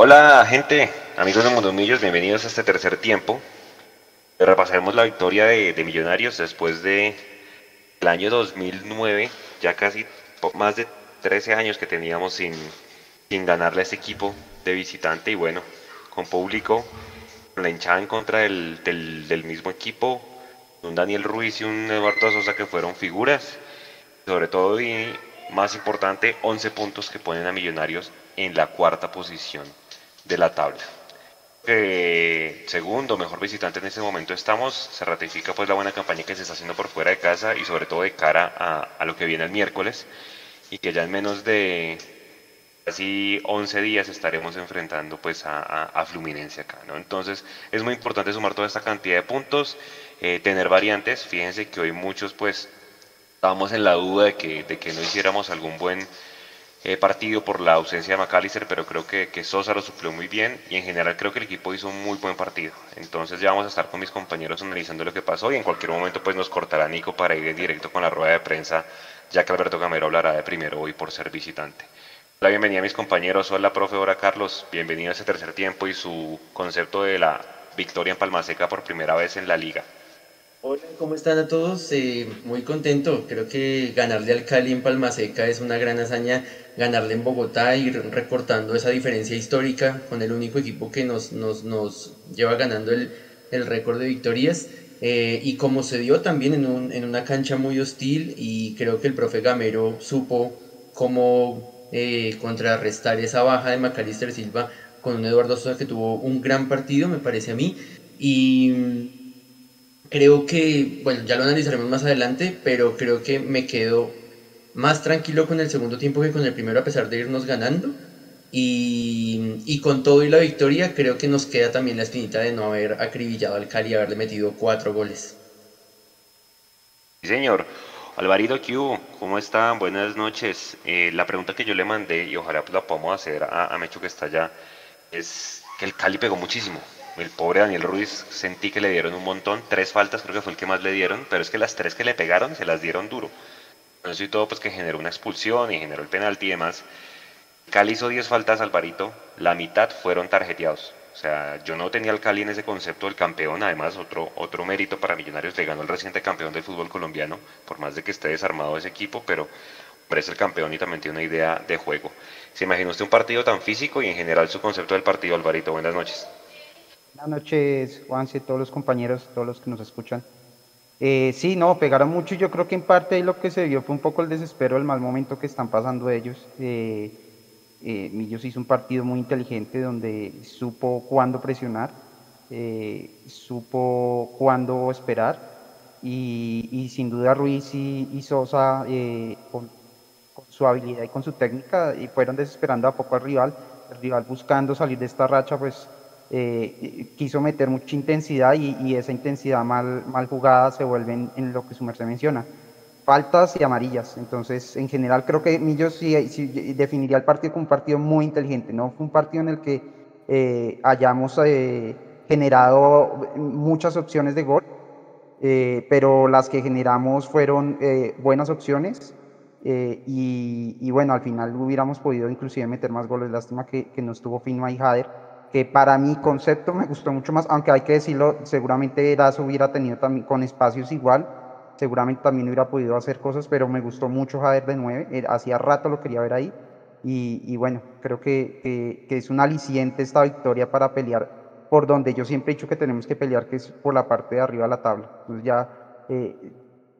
Hola gente, amigos de Mundomillos, bienvenidos a este tercer tiempo. Repasaremos la victoria de, Millonarios después de el año 2009, ya casi más de 13 años que teníamos sin, ganarle a este equipo de visitante y bueno, con público, con la hinchada en contra del, del, mismo equipo, un Daniel Ruiz y un Eduardo Sosa que fueron figuras, sobre todo y más importante, 11 puntos que ponen a Millonarios en la cuarta posición de la tabla. Eh, segundo, mejor visitante en este momento estamos, se ratifica pues la buena campaña que se está haciendo por fuera de casa y sobre todo de cara a, lo que viene el miércoles y que ya en menos de casi 11 días estaremos enfrentando pues a, Fluminense acá, ¿no? Entonces es muy importante sumar toda esta cantidad de puntos, eh, tener variantes, fíjense que hoy muchos pues estábamos en la duda de que, de que no hiciéramos algún buen eh, partido por la ausencia de McAllister, pero creo que, que, Sosa lo suplió muy bien y en general creo que el equipo hizo un muy buen partido. Entonces ya vamos a estar con mis compañeros analizando lo que pasó y en cualquier momento pues nos cortará Nico para ir directo con la rueda de prensa, ya que Alberto Gamero hablará de primero hoy por ser visitante. La bienvenida a mis compañeros, hola profe, hola Carlos, bienvenido a este tercer tiempo y su concepto de la victoria en Palmaseca por primera vez en la liga. Hola, ¿cómo están a todos? Eh, muy contento. Creo que ganarle al Cali en Palmaseca es una gran hazaña. Ganarle en Bogotá, ir recortando esa diferencia histórica con el único equipo que nos, nos, nos lleva ganando el, el récord de victorias. Eh, y como se dio también en, un, en, una cancha muy hostil y creo que el profe Gamero supo cómo eh, contrarrestar esa baja de Macalister Silva con un Eduardo Sosa que tuvo un gran partido, me parece a mí. Y creo que, bueno, ya lo analizaremos más adelante, pero creo que me quedo más tranquilo con el segundo tiempo que con el primero a pesar de irnos ganando. Y, con todo y la victoria creo que nos queda también la espinita de no haber acribillado al Cali y haberle metido cuatro goles. Sí, señor. Alvarito Q, ¿cómo están? Buenas noches. Eh, la pregunta que yo le mandé, y ojalá la podamos hacer a, a Mecho que está allá, es que el Cali pegó muchísimo el pobre Daniel Ruiz sentí que le dieron un montón, tres faltas creo que fue el que más le dieron, pero es que las tres que le pegaron se las dieron duro. Eso y todo pues que generó una expulsión y generó el penalti y demás. Cali hizo 10 faltas Alvarito, la mitad fueron tarjeteados. O sea, yo no tenía al Cali en ese concepto del campeón, además otro, otro mérito para Millonarios, le ganó el reciente campeón del fútbol colombiano, por más de que esté desarmado ese equipo, pero es el campeón y también tiene una idea de juego. ¿Se imagina usted un partido tan físico y en general su concepto del partido, Alvarito? Buenas noches. Buenas noches, Juanse, todos los compañeros, todos los que nos escuchan. Eh, sí, no, pegaron mucho y yo creo que en parte ahí lo que se vio fue un poco el desespero, el mal momento que están pasando ellos. Eh, eh, Millos hizo un partido muy inteligente donde supo cuándo presionar, eh, supo cuándo esperar y, sin duda Ruiz y, Sosa con, con, su habilidad y con su técnica y fueron desesperando a poco al rival, el rival buscando salir de esta racha pues eh, quiso meter mucha intensidad y, esa intensidad mal, mal jugada se vuelve en, lo que su merced menciona. Faltas y amarillas. Entonces, en general, creo que Millos sí, definiría el partido como un partido muy inteligente. No fue un partido en el que eh, hayamos eh, generado muchas opciones de gol, pero las que generamos fueron buenas opciones. Y, bueno, al final hubiéramos podido inclusive meter más goles. Lástima que, que no estuvo Finma y Jader que para mi concepto me gustó mucho más, aunque hay que decirlo, seguramente Erazo hubiera tenido también con espacios igual, seguramente también hubiera podido hacer cosas, pero me gustó mucho Jader de 9, eh, hacía rato lo quería ver ahí, y, bueno, creo que, que, es un aliciente esta victoria para pelear por donde yo siempre he dicho que tenemos que pelear, que es por la parte de arriba de la tabla. Entonces ya eh,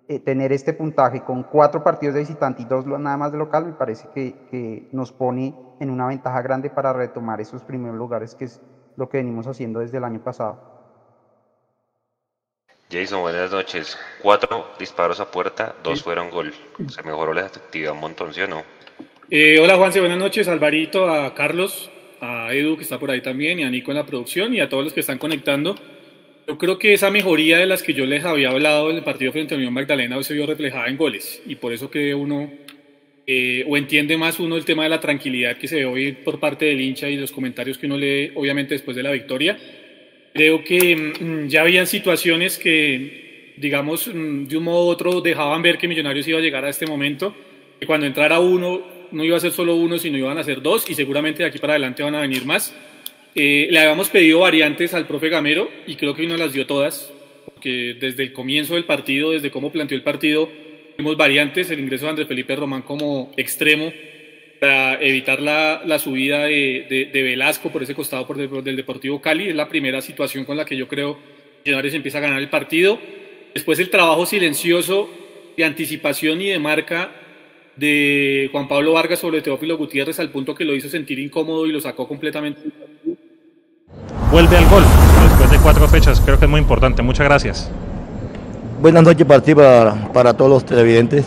eh, tener este puntaje con cuatro partidos de visitante y dos nada más de local, me parece que, que nos pone en una ventaja grande para retomar esos primeros lugares, que es lo que venimos haciendo desde el año pasado. Jason, buenas noches. Cuatro disparos a puerta, dos fueron gol. Se mejoró la efectividad un montón, ¿sí o no? Eh, hola Juanse, buenas noches. Alvarito, a Carlos, a Edu que está por ahí también, y a Nico en la producción, y a todos los que están conectando. Yo creo que esa mejoría de las que yo les había hablado en el partido frente a Unión Magdalena hoy se vio reflejada en goles, y por eso que uno eh, o entiende más uno el tema de la tranquilidad que se ve hoy por parte del hincha y los comentarios que uno lee, obviamente después de la victoria. Creo que mm, ya habían situaciones que, digamos, mm, de un modo u otro dejaban ver que Millonarios iba a llegar a este momento, que cuando entrara uno no iba a ser solo uno, sino iban a ser dos y seguramente de aquí para adelante van a venir más. Eh, le habíamos pedido variantes al profe Gamero y creo que hoy nos las dio todas, porque desde el comienzo del partido, desde cómo planteó el partido, vimos variantes, el ingreso de Andrés Felipe Román como extremo para evitar la, la subida de, de, Velasco por ese costado por del Deportivo Cali. Es la primera situación con la que yo creo que Millonarios empieza a ganar el partido. Después el trabajo silencioso de anticipación y de marca de Juan Pablo Vargas sobre Teófilo Gutiérrez al punto que lo hizo sentir incómodo y lo sacó completamente. Vuelve al gol después de cuatro fechas, creo que es muy importante. Muchas gracias. Buenas noches para ti, para, para todos los televidentes.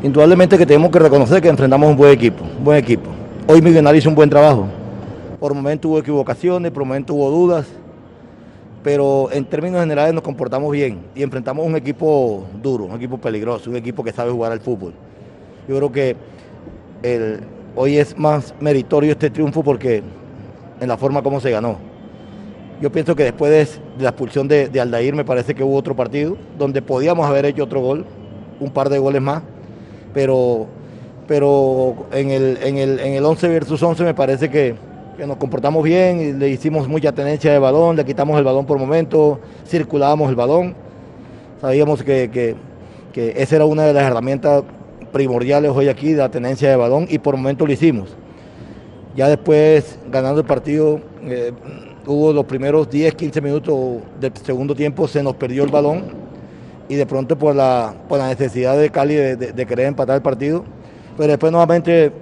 Indudablemente que tenemos que reconocer que enfrentamos un buen equipo, un buen equipo. Hoy Millonario hizo un buen trabajo. Por momentos hubo equivocaciones, por momentos hubo dudas, pero en términos generales nos comportamos bien y enfrentamos un equipo duro, un equipo peligroso, un equipo que sabe jugar al fútbol. Yo creo que hoy es más meritorio este triunfo porque en la forma como se ganó. Yo pienso que después de, la expulsión de, Aldair me parece que hubo otro partido donde podíamos haber hecho otro gol, un par de goles más, pero, pero en, el, en, el, en el 11 versus 11 me parece que, que nos comportamos bien, y le hicimos mucha tenencia de balón, le quitamos el balón por momento, circulábamos el balón. Sabíamos que, que, esa era una de las herramientas primordiales hoy aquí, la tenencia de balón, y por momento lo hicimos. Ya después, ganando el partido, eh, hubo los primeros 10, 15 minutos del segundo tiempo, se nos perdió el balón, y de pronto por la, por la necesidad de Cali de, de querer empatar el partido, pero después nuevamente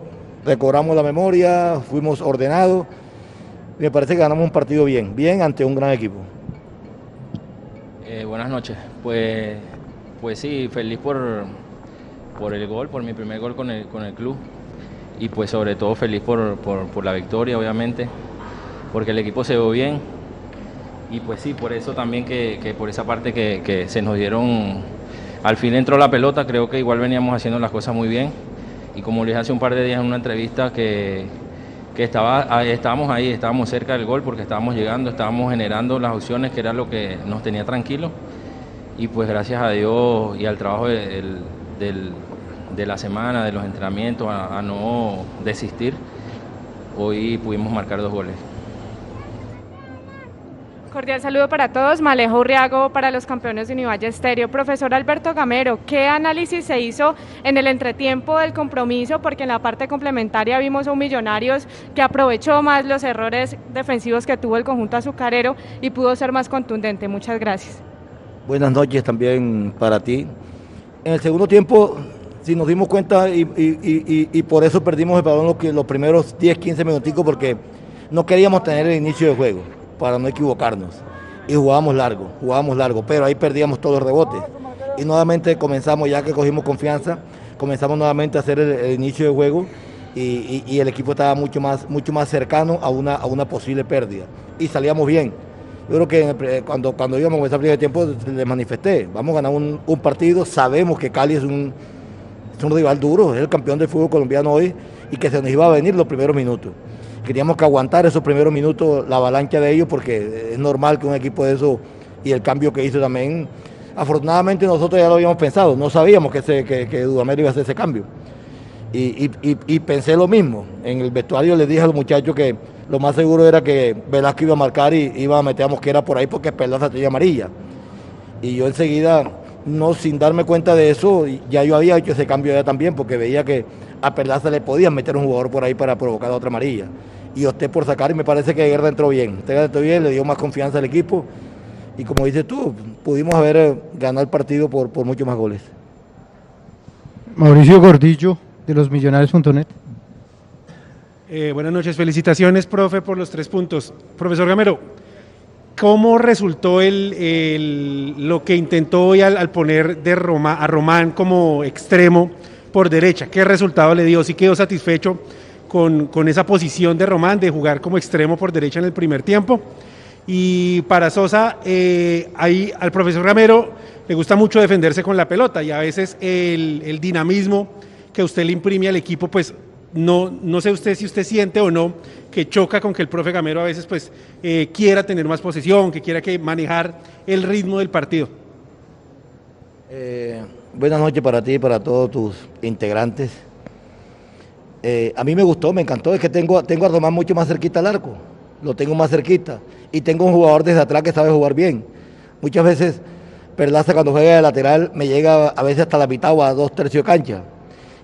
recobramos la memoria, fuimos ordenados. Me parece que ganamos un partido bien, bien ante un gran equipo. Eh, buenas noches. Pues, pues sí, feliz por, por el gol, por mi primer gol con el, con el club. Y pues sobre todo feliz por, por, la victoria, obviamente, porque el equipo se ve bien. Y pues sí, por eso también que, que por esa parte que, que se nos dieron, al fin entró la pelota, creo que igual veníamos haciendo las cosas muy bien y como les hace un par de días en una entrevista que, estaba, estábamos ahí, estábamos cerca del gol porque estábamos llegando, estábamos generando las opciones que era lo que nos tenía tranquilo y pues gracias a Dios y al trabajo de, la semana, de los entrenamientos, a no desistir, hoy pudimos marcar dos goles. Cordial saludo para todos. Malejo Urriago para los campeones de Univalle Estéreo. Profesor Alberto Gamero, ¿qué análisis se hizo en el entretiempo del compromiso? Porque en la parte complementaria vimos a un Millonarios que aprovechó más los errores defensivos que tuvo el conjunto azucarero y pudo ser más contundente. Muchas gracias. Buenas noches también para ti. En el segundo tiempo, si nos dimos cuenta y, por eso perdimos el balón los, los primeros 10, 15 minuticos porque no queríamos tener el inicio de juego para no equivocarnos. Y jugábamos largo, jugábamos largo, pero ahí perdíamos todos los rebotes. Y nuevamente comenzamos, ya que cogimos confianza, comenzamos nuevamente a hacer el, inicio de juego y, el equipo estaba mucho más, mucho más cercano a una, a una posible pérdida. Y salíamos bien. Yo creo que cuando, cuando íbamos a esa primer tiempo les manifesté, vamos a ganar un, partido, sabemos que Cali es un, es un rival duro, es el campeón del fútbol colombiano hoy y que se nos iba a venir los primeros minutos. Queríamos que aguantar esos primeros minutos la avalancha de ellos porque es normal que un equipo de eso y el cambio que hizo también. Afortunadamente nosotros ya lo habíamos pensado, no sabíamos que, se, que, Dudamel iba a hacer ese cambio. Y, pensé lo mismo. En el vestuario les dije a los muchachos que lo más seguro era que Velasco iba a marcar y iba a meter a Mosquera por ahí porque Perlaza tenía amarilla. Y yo enseguida, no sin darme cuenta de eso, ya yo había hecho ese cambio ya también porque veía que a Perlaza le podían meter un jugador por ahí para provocar otra amarilla y usted por sacar y me parece que Guerra entró bien. Usted entró bien, le dio más confianza al equipo y como dices tú, pudimos haber eh, ganado el partido por, por muchos más goles. Mauricio Gordillo de los Millonarios.net. Eh, buenas noches, felicitaciones, profe, por los tres puntos. Profesor Gamero, ¿cómo resultó el, lo que intentó hoy al, poner de Roma, a Román como extremo por derecha? ¿Qué resultado le dio? ¿Sí quedó satisfecho con, esa posición de Román de jugar como extremo por derecha en el primer tiempo. Y para Sosa, eh, ahí al profesor Ramero le gusta mucho defenderse con la pelota y a veces el, dinamismo que usted le imprime al equipo, pues no, no sé usted si usted siente o no que choca con que el profe Gamero a veces pues eh, quiera tener más posesión, que quiera que manejar el ritmo del partido. Eh, buenas noches para ti y para todos tus integrantes. Eh, a mí me gustó, me encantó, es que tengo, tengo a Román mucho más cerquita al arco, lo tengo más cerquita. Y tengo un jugador desde atrás que sabe jugar bien. Muchas veces Perlaza cuando juega de lateral me llega a veces hasta la mitad o a dos tercios de cancha.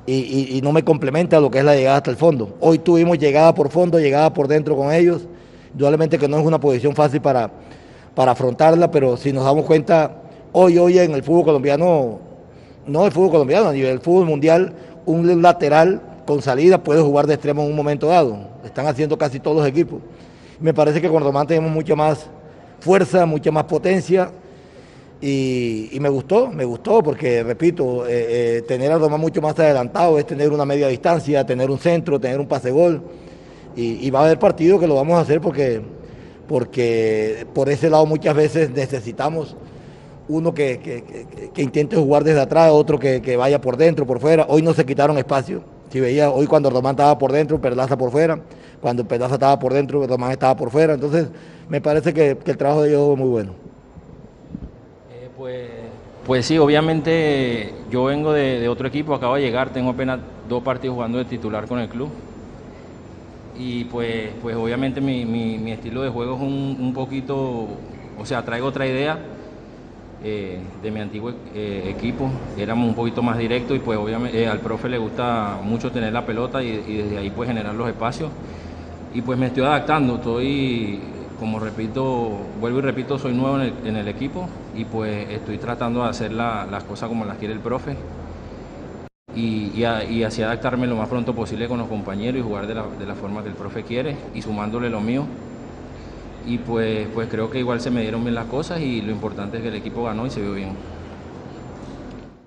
Y, no me complementa lo que es la llegada hasta el fondo. Hoy tuvimos llegada por fondo, llegada por dentro con ellos. Indudablemente que no es una posición fácil para, para afrontarla, pero si nos damos cuenta, hoy, hoy en el fútbol colombiano, no el fútbol colombiano, a nivel fútbol mundial, un lateral con salida puede jugar de extremo en un momento dado. Están haciendo casi todos los equipos. Me parece que con Román tenemos mucha más fuerza, mucha más potencia y, me gustó, me gustó porque, repito, eh, eh, tener a Román mucho más adelantado es tener una media distancia, tener un centro, tener un pase gol. Y, va a haber partidos que lo vamos a hacer porque, porque por ese lado muchas veces necesitamos uno que, intente jugar desde atrás, otro que, vaya por dentro, por fuera. Hoy no se quitaron espacio. Si veía, hoy cuando Román estaba por dentro, Perlaza por fuera. Cuando Perlaza estaba por dentro, Román estaba por fuera. Entonces, me parece que, el trabajo de ellos fue muy bueno. Pues, pues sí, obviamente yo vengo de, otro equipo, acabo de llegar, tengo apenas dos partidos jugando de titular con el club. Y pues, pues obviamente mi, estilo de juego es un, poquito, o sea, traigo otra idea eh, de mi antiguo eh, equipo, éramos un poquito más directos y pues obviamente eh, al profe le gusta mucho tener la pelota y, y desde ahí pues generar los espacios. Y pues me estoy adaptando, estoy como repito, vuelvo y repito, soy nuevo en el, equipo y pues estoy tratando de hacer las cosas como las quiere el profe y, así adaptarme lo más pronto posible con los compañeros y jugar de la, forma que el profe quiere y sumándole lo mío. Y pues, pues creo que igual se me dieron bien las cosas y lo importante es que el equipo ganó y se vio bien.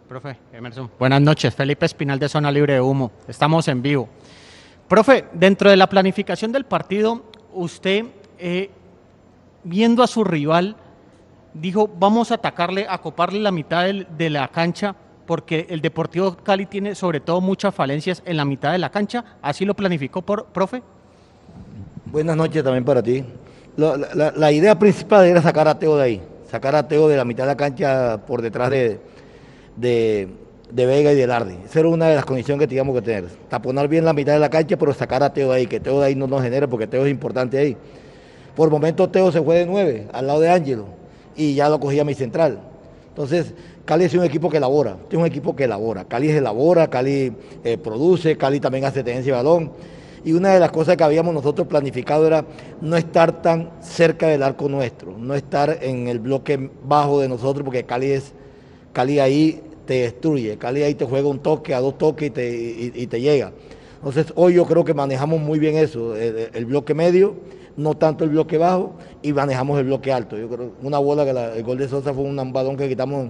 Profe, Emerson. Buenas noches, Felipe Espinal de Zona Libre de Humo. Estamos en vivo. Profe, dentro de la planificación del partido, usted eh, viendo a su rival, dijo, vamos a atacarle, a coparle la mitad de la cancha, porque el Deportivo Cali tiene sobre todo muchas falencias en la mitad de la cancha. ¿Así lo planificó, por, profe? Buenas noches también para ti. La, idea principal era sacar a Teo de ahí, sacar a Teo de la mitad de la cancha por detrás de, de, Vega y de Lardi. Esa era una de las condiciones que teníamos que tener. Taponar bien la mitad de la cancha, pero sacar a Teo de ahí, que Teo de ahí no nos genere, porque Teo es importante ahí. Por momento Teo se fue de nueve, al lado de Ángelo, y ya lo cogía mi central. Entonces, Cali es un equipo que elabora, es un equipo que elabora. Cali elabora, Cali eh, produce, Cali también hace tenencia de balón. Y una de las cosas que habíamos nosotros planificado era no estar tan cerca del arco nuestro, no estar en el bloque bajo de nosotros, porque Cali es, Cali ahí te destruye, Cali ahí te juega un toque, a dos toques y te, y, te llega. Entonces hoy yo creo que manejamos muy bien eso, el bloque medio no tanto el bloque bajo y manejamos el bloque alto. Yo creo una bola que el gol de Sosa fue un balón que quitamos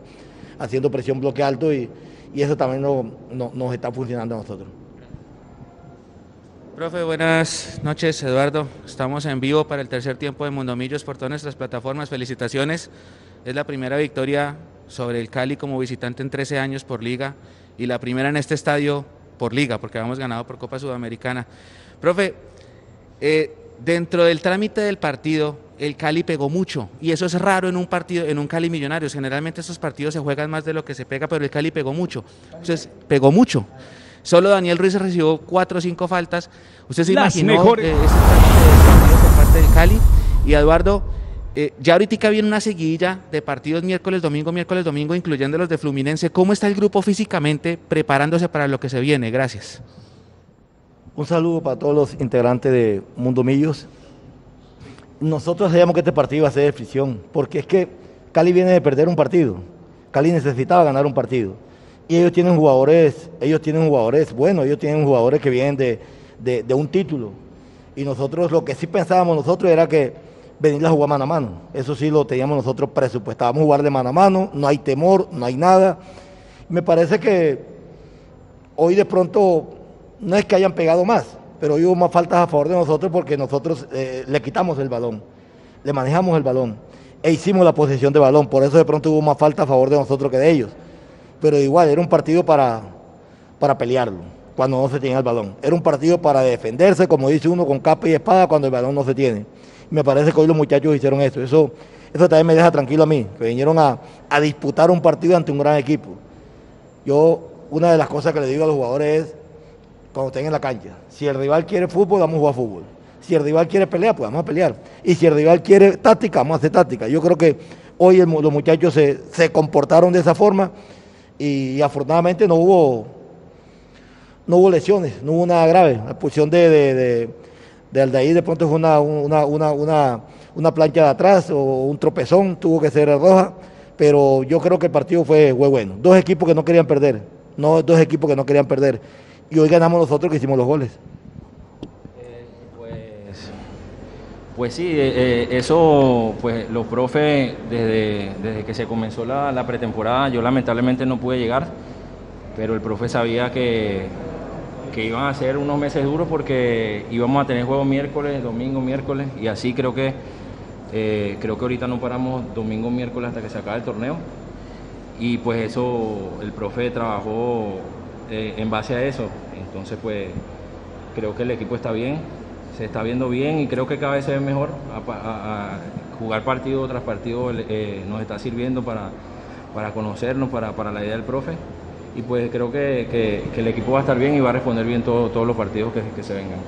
haciendo presión bloque alto y, eso también nos está funcionando a nosotros. Profe, buenas noches, Eduardo. Estamos en vivo para el tercer tiempo de Mundomillos por todas nuestras plataformas. Felicitaciones. Es la primera victoria sobre el Cali como visitante en 13 años por liga y la primera en este estadio por liga, porque habíamos ganado por Copa Sudamericana. Profe, eh, Dentro del trámite del partido, el Cali pegó mucho y eso es raro en un partido, en un Cali Millonarios. Generalmente esos partidos se juegan más de lo que se pega, pero el Cali pegó mucho. Entonces, pegó mucho. Solo Daniel Ruiz recibió cuatro o cinco faltas. ¿Usted se imaginó eh, ese trámite por parte del Cali? Y Eduardo, eh, ya ahorita viene una seguidilla de partidos miércoles, domingo, miércoles, domingo, incluyendo los de Fluminense. ¿Cómo está el grupo físicamente preparándose para lo que se viene? Gracias. Un saludo para todos los integrantes de Mundo Millos. Nosotros sabíamos que este partido iba a ser de fricción, porque es que Cali viene de perder un partido. Cali necesitaba ganar un partido. Y ellos tienen jugadores, ellos tienen jugadores, bueno, ellos tienen jugadores que vienen de, un título. Y nosotros lo que sí pensábamos nosotros era que venir a jugar mano a mano. Eso sí lo teníamos nosotros presupuestábamos jugar de mano a mano, no hay temor, no hay nada. Me parece que hoy de pronto no es que hayan pegado más, pero hubo más faltas a favor de nosotros porque nosotros eh, le quitamos el balón, le manejamos el balón e hicimos la posesión de balón. Por eso de pronto hubo más falta a favor de nosotros que de ellos. Pero igual, era un partido para, para pelearlo cuando no se tenía el balón. Era un partido para defenderse, como dice uno, con capa y espada cuando el balón no se tiene. me parece que hoy los muchachos hicieron eso. Eso, eso también me deja tranquilo a mí, que vinieron a, a disputar un partido ante un gran equipo. Yo, una de las cosas que le digo a los jugadores es cuando estén en la cancha. Si el rival quiere fútbol, vamos a jugar fútbol. Si el rival quiere pelear, pues vamos a pelear. Y si el rival quiere táctica, vamos a hacer táctica. Yo creo que hoy los muchachos se, comportaron de esa forma y, afortunadamente no hubo, no hubo lesiones, no hubo nada grave. La posición de, de, de, Aldair de pronto fue una, una, una, una, plancha de atrás o un tropezón, tuvo que ser roja, pero yo creo que el partido fue, fue bueno. Dos equipos que no querían perder, no dos equipos que no querían perder. Y hoy ganamos nosotros que hicimos los goles. Pues sí, eh, eh, eso, pues los profes, desde, desde que se comenzó la, pretemporada, yo lamentablemente no pude llegar, pero el profe sabía que, que iban a ser unos meses duros porque íbamos a tener juegos miércoles, domingo, miércoles, y así creo que, eh, creo que ahorita no paramos domingo, miércoles hasta que se acabe el torneo. Y pues eso, el profe trabajó en base a eso. Entonces, pues creo que el equipo está bien se está viendo bien y creo que cada vez se ve mejor. A, jugar partido tras partido eh, nos está sirviendo para, para conocernos, para, para, la idea del profe. Y pues creo que, que, el equipo va a estar bien y va a responder bien todos los partidos que, que se vengan.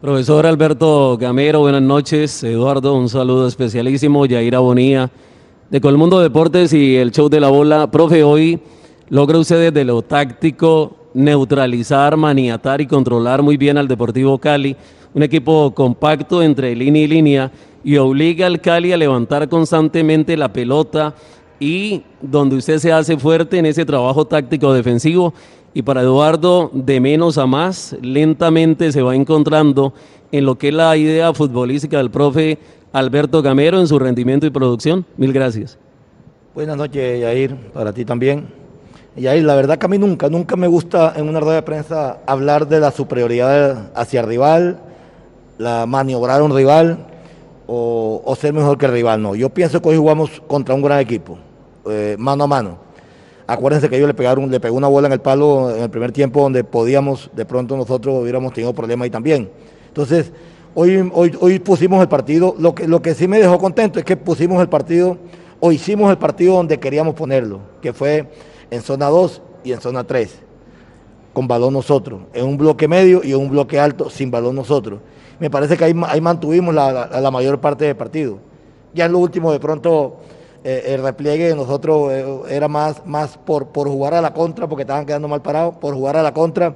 Profesor Alberto Gamero, buenas noches. Eduardo, un saludo especialísimo. Yaira Bonía, de Colmundo Deportes y el show de la bola. Profe, hoy logra usted desde lo táctico neutralizar, maniatar y controlar muy bien al Deportivo Cali un equipo compacto entre línea y línea y obliga al Cali a levantar constantemente la pelota y donde usted se hace fuerte en ese trabajo táctico defensivo y para Eduardo de menos a más lentamente se va encontrando en lo que es la idea futbolística del profe Alberto Gamero en su rendimiento y producción. Mil gracias. Buenas noches, Yair, para ti también. Yair, la verdad que a mí nunca, nunca me gusta en una rueda de prensa hablar de la superioridad hacia el rival, la maniobrar un rival o, ser mejor que el rival. No, yo pienso que hoy jugamos contra un gran equipo, eh, mano a mano. Acuérdense que ellos le pegaron, le pegó una bola en el palo en el primer tiempo donde podíamos, de pronto nosotros hubiéramos tenido problemas ahí también. Entonces, hoy, hoy, hoy pusimos el partido, lo que, lo que sí me dejó contento es que pusimos el partido, o hicimos el partido donde queríamos ponerlo, que fue en zona 2 y en zona 3, con balón nosotros, en un bloque medio y en un bloque alto sin balón nosotros me parece que ahí, mantuvimos la, mayor parte del partido. Ya en lo último, de pronto, eh, el repliegue de nosotros eh, era más, más por, por jugar a la contra, porque estaban quedando mal parados, por jugar a la contra,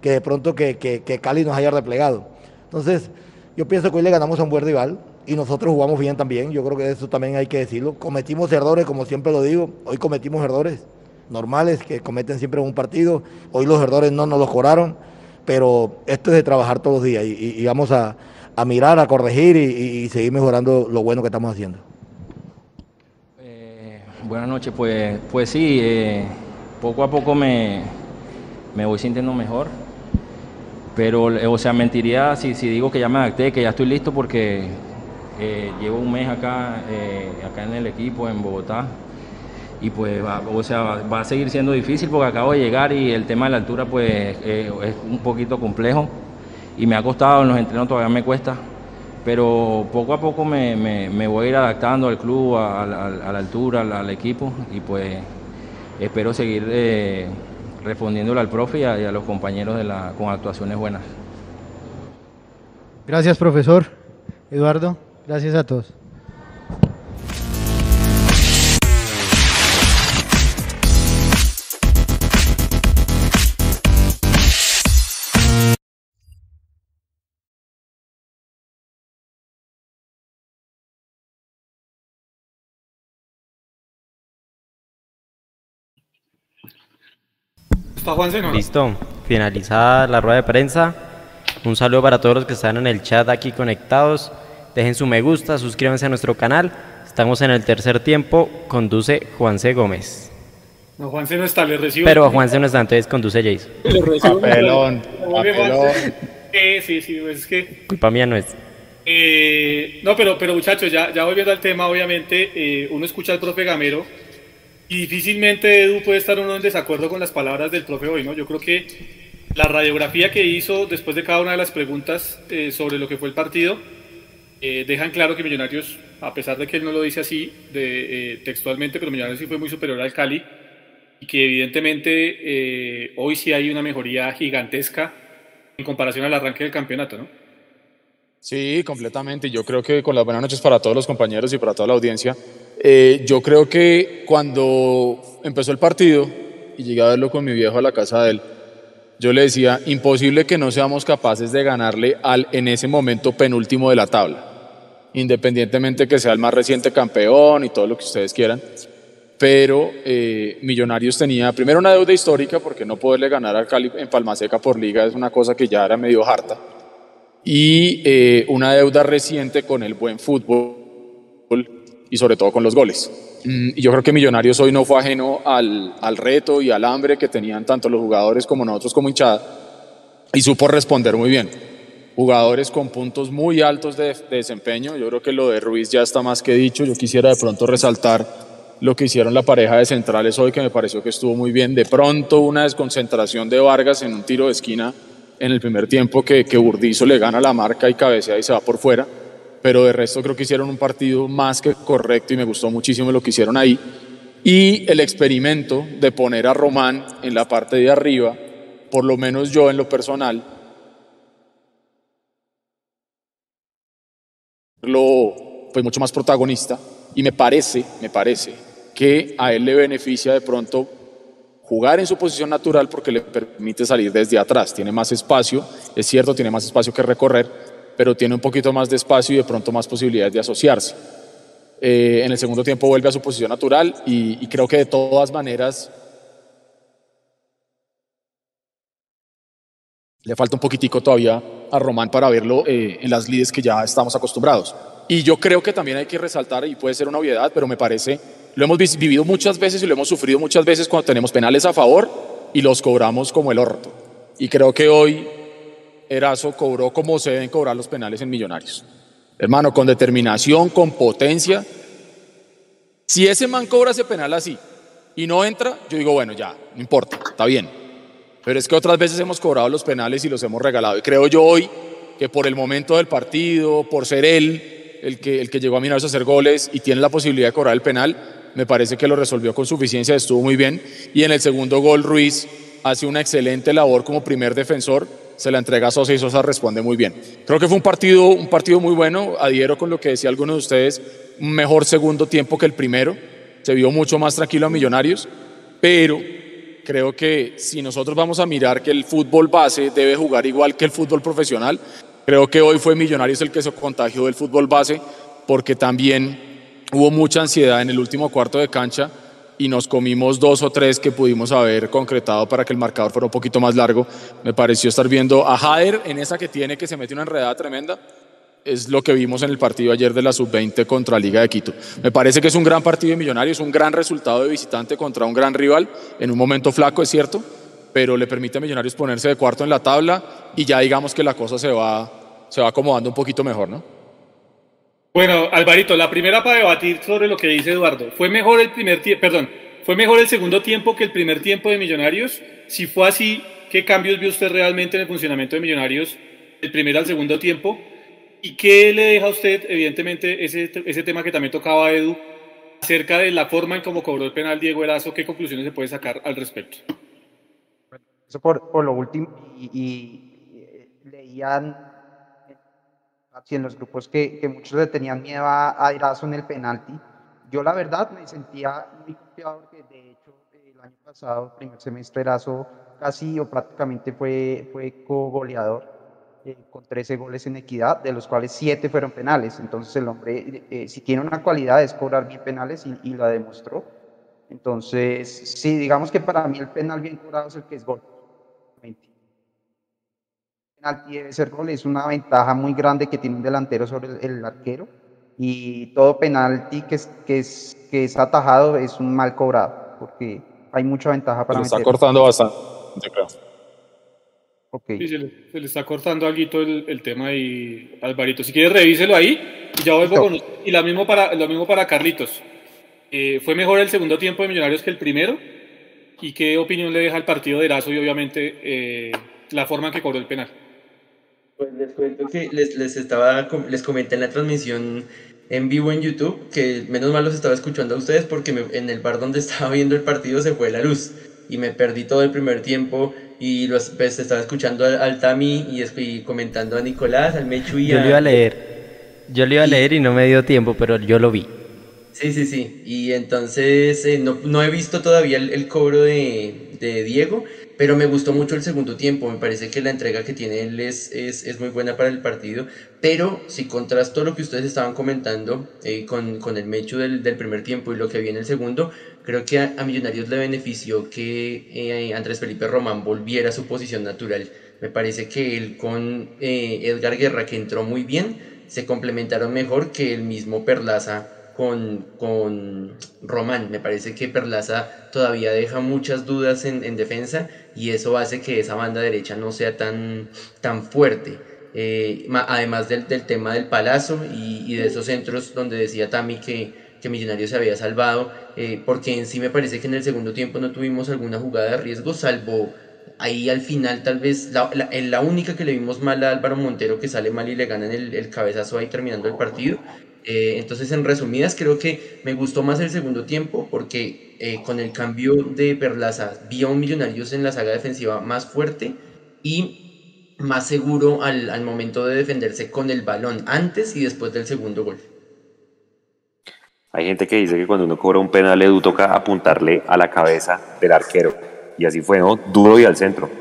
que de pronto que, que, Cali nos haya replegado. Entonces, yo pienso que hoy le ganamos a un buen rival y nosotros jugamos bien también. Yo creo que eso también hay que decirlo. Cometimos errores, como siempre lo digo. Hoy cometimos errores normales que cometen siempre en un partido. Hoy los errores no nos los cobraron pero esto es de trabajar todos los días y, vamos a, mirar, a corregir y, seguir mejorando lo bueno que estamos haciendo. Eh, buenas noches, pues, pues sí, eh, poco a poco me, voy sintiendo mejor, pero, o sea, mentiría si, si digo que ya me adapté, que ya estoy listo porque eh, llevo un mes acá, acá en el equipo, en Bogotá, y pues va, o sea, va a seguir siendo difícil porque acabo de llegar y el tema de la altura pues eh, es un poquito complejo y me ha costado, en los entrenos todavía me cuesta, pero poco a poco me, me, voy a ir adaptando al club, a, la altura, al, equipo y pues espero seguir eh, respondiéndole al profe y a, y a los compañeros de la, con actuaciones buenas. Gracias profesor. Eduardo, gracias a todos. Listo, finalizada la rueda de prensa. Un saludo para todos los que están en el chat aquí conectados. Dejen su me gusta, suscríbanse a nuestro canal. Estamos en el tercer tiempo. Conduce Juanse Gómez. No, Juanse no está, le recibo. Pero Juanse no está, entonces conduce Jason. Le recibo. Papelón. Papelón. sí, sí, pues es que. Culpa mía no es. Eh, no, pero, pero muchachos, ya, ya volviendo al tema, obviamente, eh, uno escucha al profe Gamero y difícilmente Edu puede estar uno en desacuerdo con las palabras del profe hoy, ¿no? Yo creo que la radiografía que hizo después de cada una de las preguntas eh, sobre lo que fue el partido eh, dejan claro que Millonarios, a pesar de que él no lo dice así de, eh, textualmente, pero Millonarios sí fue muy superior al Cali y que evidentemente hoy sí hay una mejoría gigantesca en comparación al arranque del campeonato, ¿no? Sí, completamente. Yo creo que con las buenas noches para todos los compañeros y para toda la audiencia. Eh, yo creo que cuando empezó el partido y llegué a verlo con mi viejo a la casa de él, yo le decía, imposible que no seamos capaces de ganarle al en ese momento penúltimo de la tabla, independientemente que sea el más reciente campeón y todo lo que ustedes quieran. Pero eh, Millonarios tenía primero una deuda histórica porque no poderle ganar al Cali en Palmaseca por liga es una cosa que ya era medio harta. Y eh, una deuda reciente con el buen fútbol y sobre todo con los goles. Mm, y yo creo que Millonarios hoy no fue ajeno al, al, reto y al hambre que tenían tanto los jugadores como nosotros como hinchada y supo responder muy bien. Jugadores con puntos muy altos de, de desempeño, yo creo que lo de Ruiz ya está más que dicho, yo quisiera de pronto resaltar lo que hicieron la pareja de centrales hoy, que me pareció que estuvo muy bien. De pronto una desconcentración de Vargas en un tiro de esquina en el primer tiempo que, que Burdizo le gana la marca y cabecea y se va por fuera, pero de resto creo que hicieron un partido más que correcto y me gustó muchísimo lo que hicieron ahí. Y el experimento de poner a Román en la parte de arriba, por lo menos yo en lo personal, lo fue mucho más protagonista y me parece, me parece que a él le beneficia de pronto jugar en su posición natural porque le permite salir desde atrás, tiene más espacio, es cierto, tiene más espacio que recorrer, pero tiene un poquito más de espacio y de pronto más posibilidades de asociarse. Eh, en el segundo tiempo vuelve a su posición natural y, creo que de todas maneras le falta un poquitico todavía a Román para verlo eh, en las lides que ya estamos acostumbrados. Y yo creo que también hay que resaltar, y puede ser una obviedad, pero me parece lo hemos vivido muchas veces y lo hemos sufrido muchas veces cuando tenemos penales a favor y los cobramos como el orto. Y creo que hoy Erazo cobró como se deben cobrar los penales en Millonarios. Hermano, con determinación, con potencia. Si ese man cobra ese penal así y no entra, yo digo, bueno, ya, no importa, está bien. Pero es que otras veces hemos cobrado los penales y los hemos regalado. Y creo yo hoy que por el momento del partido, por ser él el que, el que llegó a Millonarios a hacer goles y tiene la posibilidad de cobrar el penal, me parece que lo resolvió con suficiencia, estuvo muy bien. Y en el segundo gol, Ruiz hace una excelente labor como primer defensor, se la entrega a Sosa y Sosa responde muy bien. Creo que fue un partido, un partido muy bueno, adhiero con lo que decía alguno de ustedes, un mejor segundo tiempo que el primero, se vio mucho más tranquilo a Millonarios, pero creo que si nosotros vamos a mirar que el fútbol base debe jugar igual que el fútbol profesional, creo que hoy fue Millonarios el que se contagió del fútbol base, porque también Hubo mucha ansiedad en el último cuarto de cancha y nos comimos dos o tres que pudimos haber concretado para que el marcador fuera un poquito más largo. Me pareció estar viendo a Jader en esa que tiene que se mete una enredada tremenda. Es lo que vimos en el partido ayer de la sub-20 contra Liga de Quito. Me parece que es un gran partido de Millonarios, un gran resultado de visitante contra un gran rival, en un momento flaco, es cierto, pero le permite a Millonarios ponerse de cuarto en la tabla y ya digamos que la cosa se va, se va acomodando un poquito mejor, ¿no? Bueno, Alvarito, la primera para debatir sobre lo que dice Eduardo. ¿Fue mejor el primer tiempo, perdón, fue mejor el segundo tiempo que el primer tiempo de Millonarios? Si fue así, ¿qué cambios vio usted realmente en el funcionamiento de Millonarios del primer al segundo tiempo? ¿Y qué le deja a usted, evidentemente, ese, ese tema que también tocaba Edu, acerca de la forma en cómo cobró el penal Diego Erazo? ¿Qué conclusiones se puede sacar al respecto? Eso por, por lo último, y, y leían así en los grupos que, que muchos le tenían miedo a, a en el penalti. Yo la verdad me sentía muy confiado porque de hecho el año pasado, primer semestre, Erazo casi o prácticamente fue, fue co-goleador eh, con 13 goles en equidad, de los cuales 7 fueron penales. Entonces el hombre, eh, eh, si tiene una cualidad es cobrar bien penales y, y la demostró. Entonces, sí, digamos que para mí el penal bien cobrado es el que es gol penalti debe ser gol, es una ventaja muy grande que tiene un delantero sobre el, el arquero y todo penalti que es, que, es, que es atajado es un mal cobrado, porque hay mucha ventaja para Se está cortando bastante, creo. Okay. Sí, se, le, se, le, está cortando algo el, el tema y Alvarito. Si quieres, revíselo ahí y ya vuelvo con usted. Y lo mismo para, lo mismo para Carlitos. Eh, ¿Fue mejor el segundo tiempo de Millonarios que el primero? ¿Y qué opinión le deja el partido de Erazo y obviamente eh, la forma en que cobró el penal? Pues les cuento que les, les, estaba, les comenté en la transmisión en vivo en YouTube que menos mal los estaba escuchando a ustedes porque me, en el bar donde estaba viendo el partido se fue la luz y me perdí todo el primer tiempo y los, pues, estaba escuchando al, Tami y, comentando a Nicolás, al Mechu y Yo lo iba a leer, yo lo iba a leer y no me dio tiempo, pero yo lo vi. Sí, sí, sí. Y entonces eh, no, no, he visto todavía el, cobro de, de, Diego, pero me gustó mucho el segundo tiempo. Me parece que la entrega que tiene él es, es, es muy buena para el partido. Pero si contrasto lo que ustedes estaban comentando eh, con, con, el mecho del, del, primer tiempo y lo que viene el segundo, creo que a, Millonarios le benefició que eh, Andrés Felipe Román volviera a su posición natural. Me parece que él con Edgar Guerra, que entró muy bien, se complementaron mejor que el mismo Perlaza con, con Román. Me parece que Perlaza todavía deja muchas dudas en, defensa y eso hace que esa banda derecha no sea tan, tan fuerte. Eh, además del, tema del palazo y, de esos centros donde decía Tami que, que Millonarios se había salvado, eh, porque en sí me parece que en el segundo tiempo no tuvimos alguna jugada de riesgo, salvo ahí al final tal vez la, la, única que le vimos mal a Álvaro Montero que sale mal y le ganan el, el cabezazo ahí terminando el partido, eh, entonces, en resumidas, creo que me gustó más el segundo tiempo porque eh, con el cambio de Perlaza vi a un Millonarios en la saga defensiva más fuerte y más seguro al, al, momento de defenderse con el balón antes y después del segundo gol. Hay gente que dice que cuando uno cobra un penal, Edu toca apuntarle a la cabeza del arquero. Y así fue, ¿no? Duro y al centro.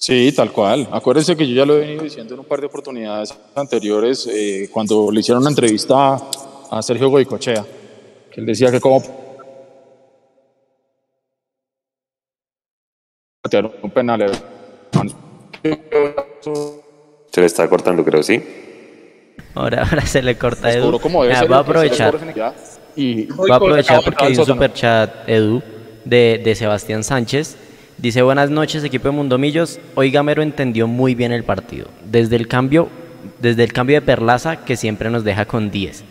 Sí, tal cual. Acuérdense que yo ya lo he venido diciendo en un par de oportunidades anteriores, eh, cuando le hicieron una entrevista a Sergio Goicochea, que él decía que como un penal. Se le está cortando, creo, sí. Ahora, ahora se le corta Edu. va a aprovechar. Y va a aprovechar porque hay un super chat, Edu, de, de Sebastián Sánchez Dice, buenas noches equipo de Mundomillos. Hoy Gamero entendió muy bien el partido. Desde el cambio, desde el cambio de Perlaza que siempre nos deja con 10.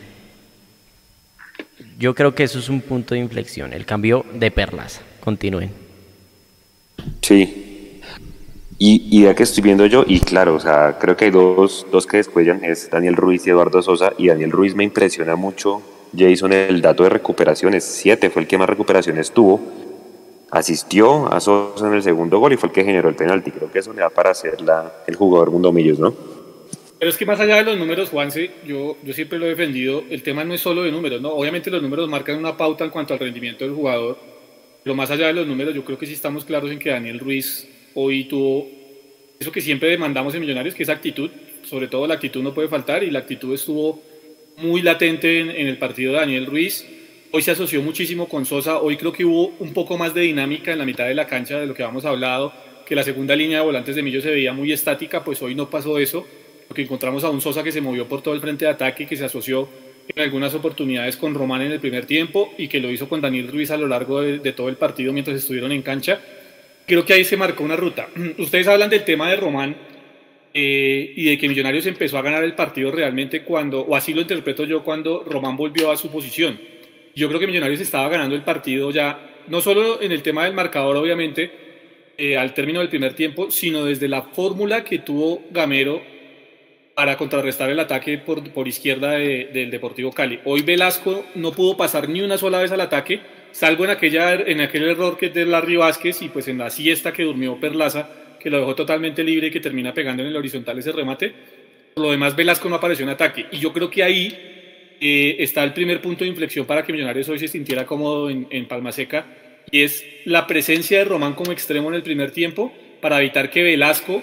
Yo creo que eso es un punto de inflexión, el cambio de Perlaza. Continúen. Sí. Y, y ya que estoy viendo yo, y claro, o sea, creo que hay dos, dos que descuellan, es Daniel Ruiz y Eduardo Sosa, y Daniel Ruiz me impresiona mucho, Jason, el dato de recuperaciones, siete fue el que más recuperaciones tuvo, asistió a Sosa en el segundo gol y fue el que generó el penalti. Creo que eso le da para ser el jugador Mundo Millos, ¿no? Pero es que más allá de los números, Juanse, yo, yo siempre lo he defendido, el tema no es solo de números, ¿no? Obviamente los números marcan una pauta en cuanto al rendimiento del jugador, pero más allá de los números, yo creo que sí estamos claros en que Daniel Ruiz hoy tuvo eso que siempre demandamos en Millonarios, que es actitud, sobre todo la actitud no puede faltar, y la actitud estuvo muy latente en, en el partido de Daniel Ruiz Hoy se asoció muchísimo con Sosa, hoy creo que hubo un poco más de dinámica en la mitad de la cancha de lo que habíamos hablado, que la segunda línea de volantes de Millo se veía muy estática, pues hoy no pasó eso, porque encontramos a un Sosa que se movió por todo el frente de ataque, que se asoció en algunas oportunidades con Román en el primer tiempo y que lo hizo con Daniel Ruiz a lo largo de, todo el partido mientras estuvieron en cancha. Creo que ahí se marcó una ruta. Ustedes hablan del tema de Román eh, y de que Millonarios empezó a ganar el partido realmente cuando, o así lo interpreto yo, cuando Román volvió a su posición yo creo que Millonarios estaba ganando el partido ya, no solo en el tema del marcador, obviamente, eh, al término del primer tiempo, sino desde la fórmula que tuvo Gamero para contrarrestar el ataque por, por izquierda del Deportivo Cali. Hoy Velasco no pudo pasar ni una sola vez al ataque, salvo en, aquella, en aquel error que es de Larry Vázquez y pues en la siesta que durmió Perlaza, que lo dejó totalmente libre y que termina pegando en el horizontal ese remate. Por lo demás, Velasco no apareció en ataque. Y yo creo que ahí eh, está el primer punto de inflexión para que Millonarios hoy se sintiera cómodo en, en Palma Seca y es la presencia de Román como extremo en el primer tiempo para evitar que Velasco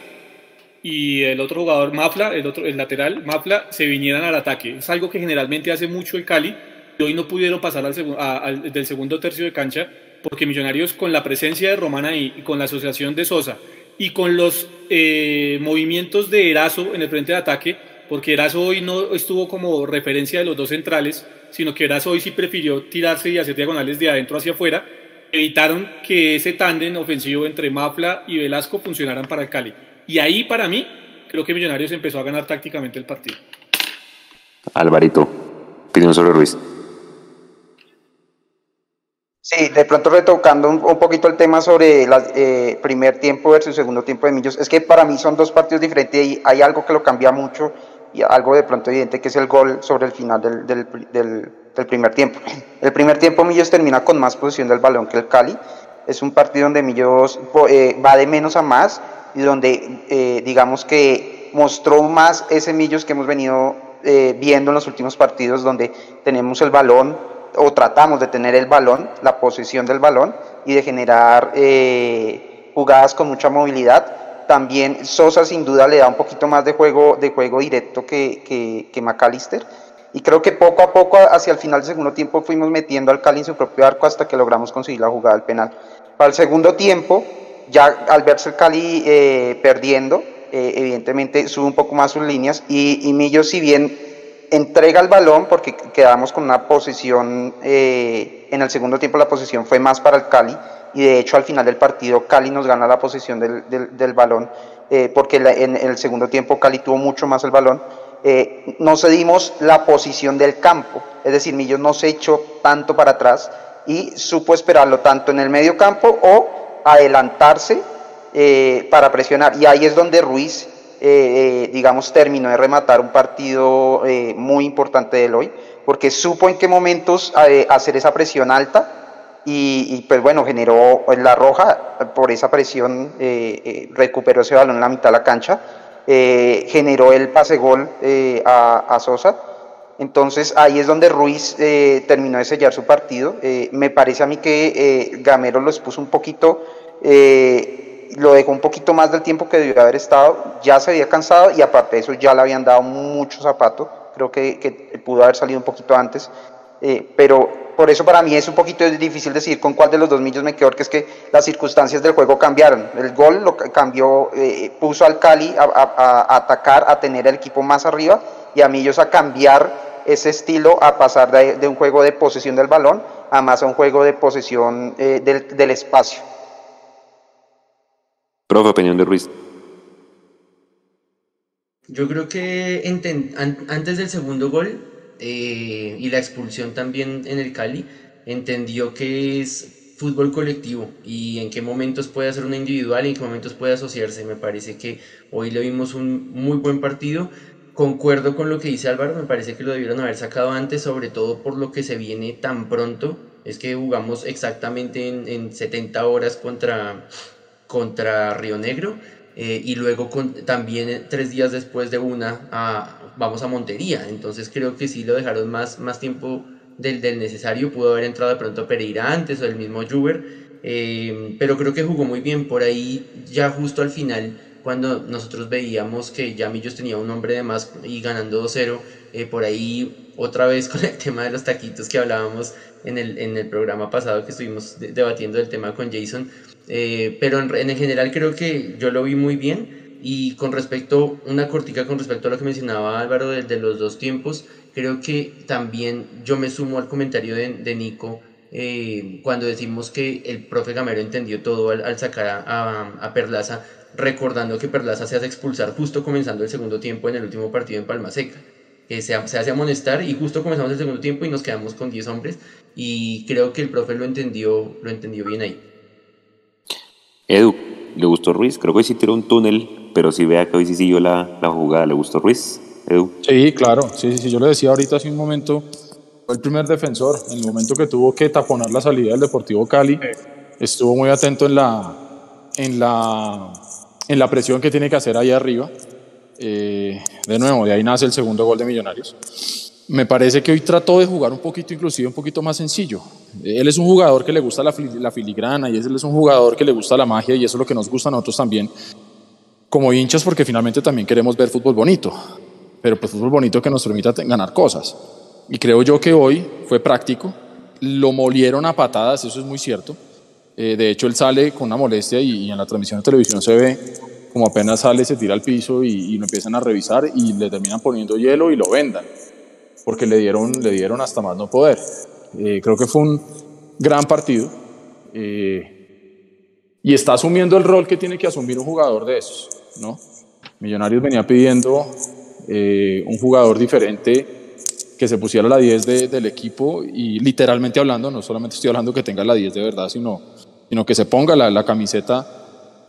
y el otro jugador Mafla, el otro el lateral Mafla se vinieran al ataque. Es algo que generalmente hace mucho el Cali y hoy no pudieron pasar al, del segundo tercio de cancha porque Millonarios con la presencia de Román ahí y con la asociación de Sosa y con los eh, movimientos de Erazo en el frente de ataque porque Erazo hoy no estuvo como referencia de los dos centrales, sino que Erazo hoy sí prefirió tirarse y hacer diagonales de adentro hacia afuera, evitaron que ese tándem ofensivo entre Mafla y Velasco funcionaran para el Cali. Y ahí para mí, creo que Millonarios empezó a ganar tácticamente el partido. Alvarito, opinión sobre Ruiz. Sí, de pronto retocando un, poquito el tema sobre el eh, primer tiempo versus segundo tiempo de Millos, es que para mí son dos partidos diferentes y hay algo que lo cambia mucho algo de pronto evidente que es el gol sobre el final del, primer tiempo. El primer tiempo Millos termina con más posición del balón que el Cali Es un partido donde Millos eh, va de menos a más y donde eh, digamos que mostró más ese Millos que hemos venido eh, viendo en los últimos partidos, donde tenemos el balón o tratamos de tener el balón, la posición del balón y de generar jugadas con mucha movilidad. También Sosa sin duda le da un poquito más de juego, de juego directo que, que, que McAllister y creo que poco a poco, hacia el final del segundo tiempo, fuimos metiendo al Cali en su propio arco hasta que logramos conseguir la jugada del penal. Para el segundo tiempo, ya al verse el Cali eh, perdiendo, eh, evidentemente sube un poco más sus líneas y, y Millo, si bien entrega el balón, porque quedamos con una posición, eh, en el segundo tiempo la posición fue más para el Cali, y de hecho al final del partido Cali nos gana la posición del, del, balón, porque en, en el segundo tiempo Cali tuvo mucho más el balón eh, no cedimos la posición del campo, es decir, Millos no se echó tanto para atrás y supo esperarlo tanto en el medio campo o adelantarse eh, para presionar. Y ahí es donde Ruiz, eh, digamos, terminó de rematar un partido muy importante del hoy, porque supo en qué momentos hacer esa presión alta y, pues bueno, generó la roja por esa presión, recuperó ese balón en la mitad de la cancha eh, generó el pase gol eh, a, Sosa. Entonces ahí es donde Ruiz eh, terminó de sellar su partido. me parece a mí que Gamero lo expuso un poquito, lo dejó un poquito más del tiempo que debió haber estado. Ya se había cansado y aparte de eso ya le habían dado mucho zapato. Creo que pudo haber salido un poquito antes. pero por eso para mí es un poquito difícil decir con cuál de los dos millos me quedo, porque es que las circunstancias del juego cambiaron. El gol lo cambió, eh, puso al Cali a, atacar, a tener el equipo más arriba y a Millos a cambiar ese estilo, a pasar de, un juego de posesión del balón a más a un juego de posesión eh, del, espacio. Profe, opinión de Ruiz. Yo creo que antes del segundo gol eh, y la expulsión también en el Cali, entendió que es fútbol colectivo y en qué momentos puede hacer una individual y en qué momentos puede asociarse. Me parece que hoy le vimos un muy buen partido. Concuerdo con lo que dice Álvaro, me parece que lo debieron haber sacado antes, sobre todo por lo que se viene tan pronto. Es que jugamos exactamente en, en 70 horas contra, contra Río Negro eh, y luego con, también tres días después de una a, vamos a Montería. Entonces creo que sí lo dejaron más, más tiempo del, del necesario. Pudo haber entrado de pronto Pereira antes o el mismo Juber. Eh, pero creo que jugó muy bien. Por ahí ya justo al final cuando nosotros veíamos que ya Millos tenía un hombre de más y ganando 2-0, por ahí otra vez con el tema de los taquitos que hablábamos en el, en el programa pasado que estuvimos debatiendo el tema con Jason, eh, pero en, en, general creo que yo lo vi muy bien. Y con respecto, una cortica con respecto a lo que mencionaba Álvaro de, de los dos tiempos, creo que también yo me sumo al comentario de, de Nico eh, cuando decimos que el profe Gamero entendió todo al, al sacar a, a, Perlaza, recordando que Perlaza se hace expulsar justo comenzando el segundo tiempo en el último partido en Palma Seca. Que se, se hace amonestar y justo comenzamos el segundo tiempo y nos quedamos con 10 hombres y creo que el profe lo entendió, lo entendió bien ahí. Edu, ¿le gustó Ruiz? Creo que sí tiró un túnel, pero si vea que hoy sí siguió la, la jugada, ¿le gustó Ruiz? Edu. Sí, claro, sí, sí, sí, yo le decía ahorita hace un momento, fue el primer defensor, en el momento que tuvo que taponar la salida del Deportivo Cali, estuvo muy atento en la, en la, en la presión que tiene que hacer ahí arriba. Eh, de nuevo, de ahí nace el segundo gol de Millonarios me parece que hoy trató de jugar un poquito, inclusive un poquito más sencillo. Él es un jugador que le gusta la, filigrana y él es un jugador que le gusta la magia y eso es lo que nos gusta a nosotros también como hinchas porque finalmente también queremos ver fútbol bonito, pero pues fútbol bonito que nos permita ganar cosas. Y creo yo que hoy fue práctico, lo molieron a patadas, eso es muy cierto. Eh, de hecho, él sale con una molestia y, en la transmisión de televisión se ve como apenas sale, se tira al piso y, y lo empiezan a revisar y le terminan poniendo hielo y lo vendan porque le dieron, le dieron hasta más no poder. Eh, creo que fue un gran partido eh, y está asumiendo el rol que tiene que asumir un jugador de esos. ¿no? Millonarios venía pidiendo eh, un jugador diferente que se pusiera la 10 del equipo y literalmente hablando, no solamente estoy hablando que tenga la 10 de verdad, sino, sino que se ponga la, la camiseta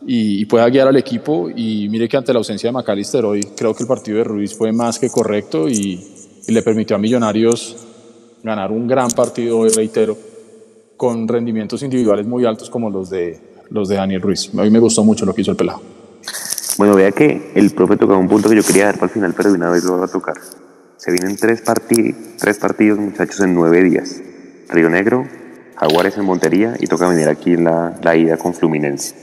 y, y, pueda guiar al equipo. Y mire que ante la ausencia de McAllister hoy creo que el partido de Ruiz fue más que correcto y, y le permitió a Millonarios ganar un gran partido reitero, con rendimientos individuales muy altos como los de, los de Daniel Ruiz. A mí me gustó mucho lo que hizo el pelado. Bueno, vea que el profe tocaba un punto que yo quería dar para el final, pero de una vez lo va a tocar. Se vienen tres, tres partidos, muchachos, en nueve días. Río Negro, Jaguares en Montería y toca venir aquí la, la ida con Fluminense.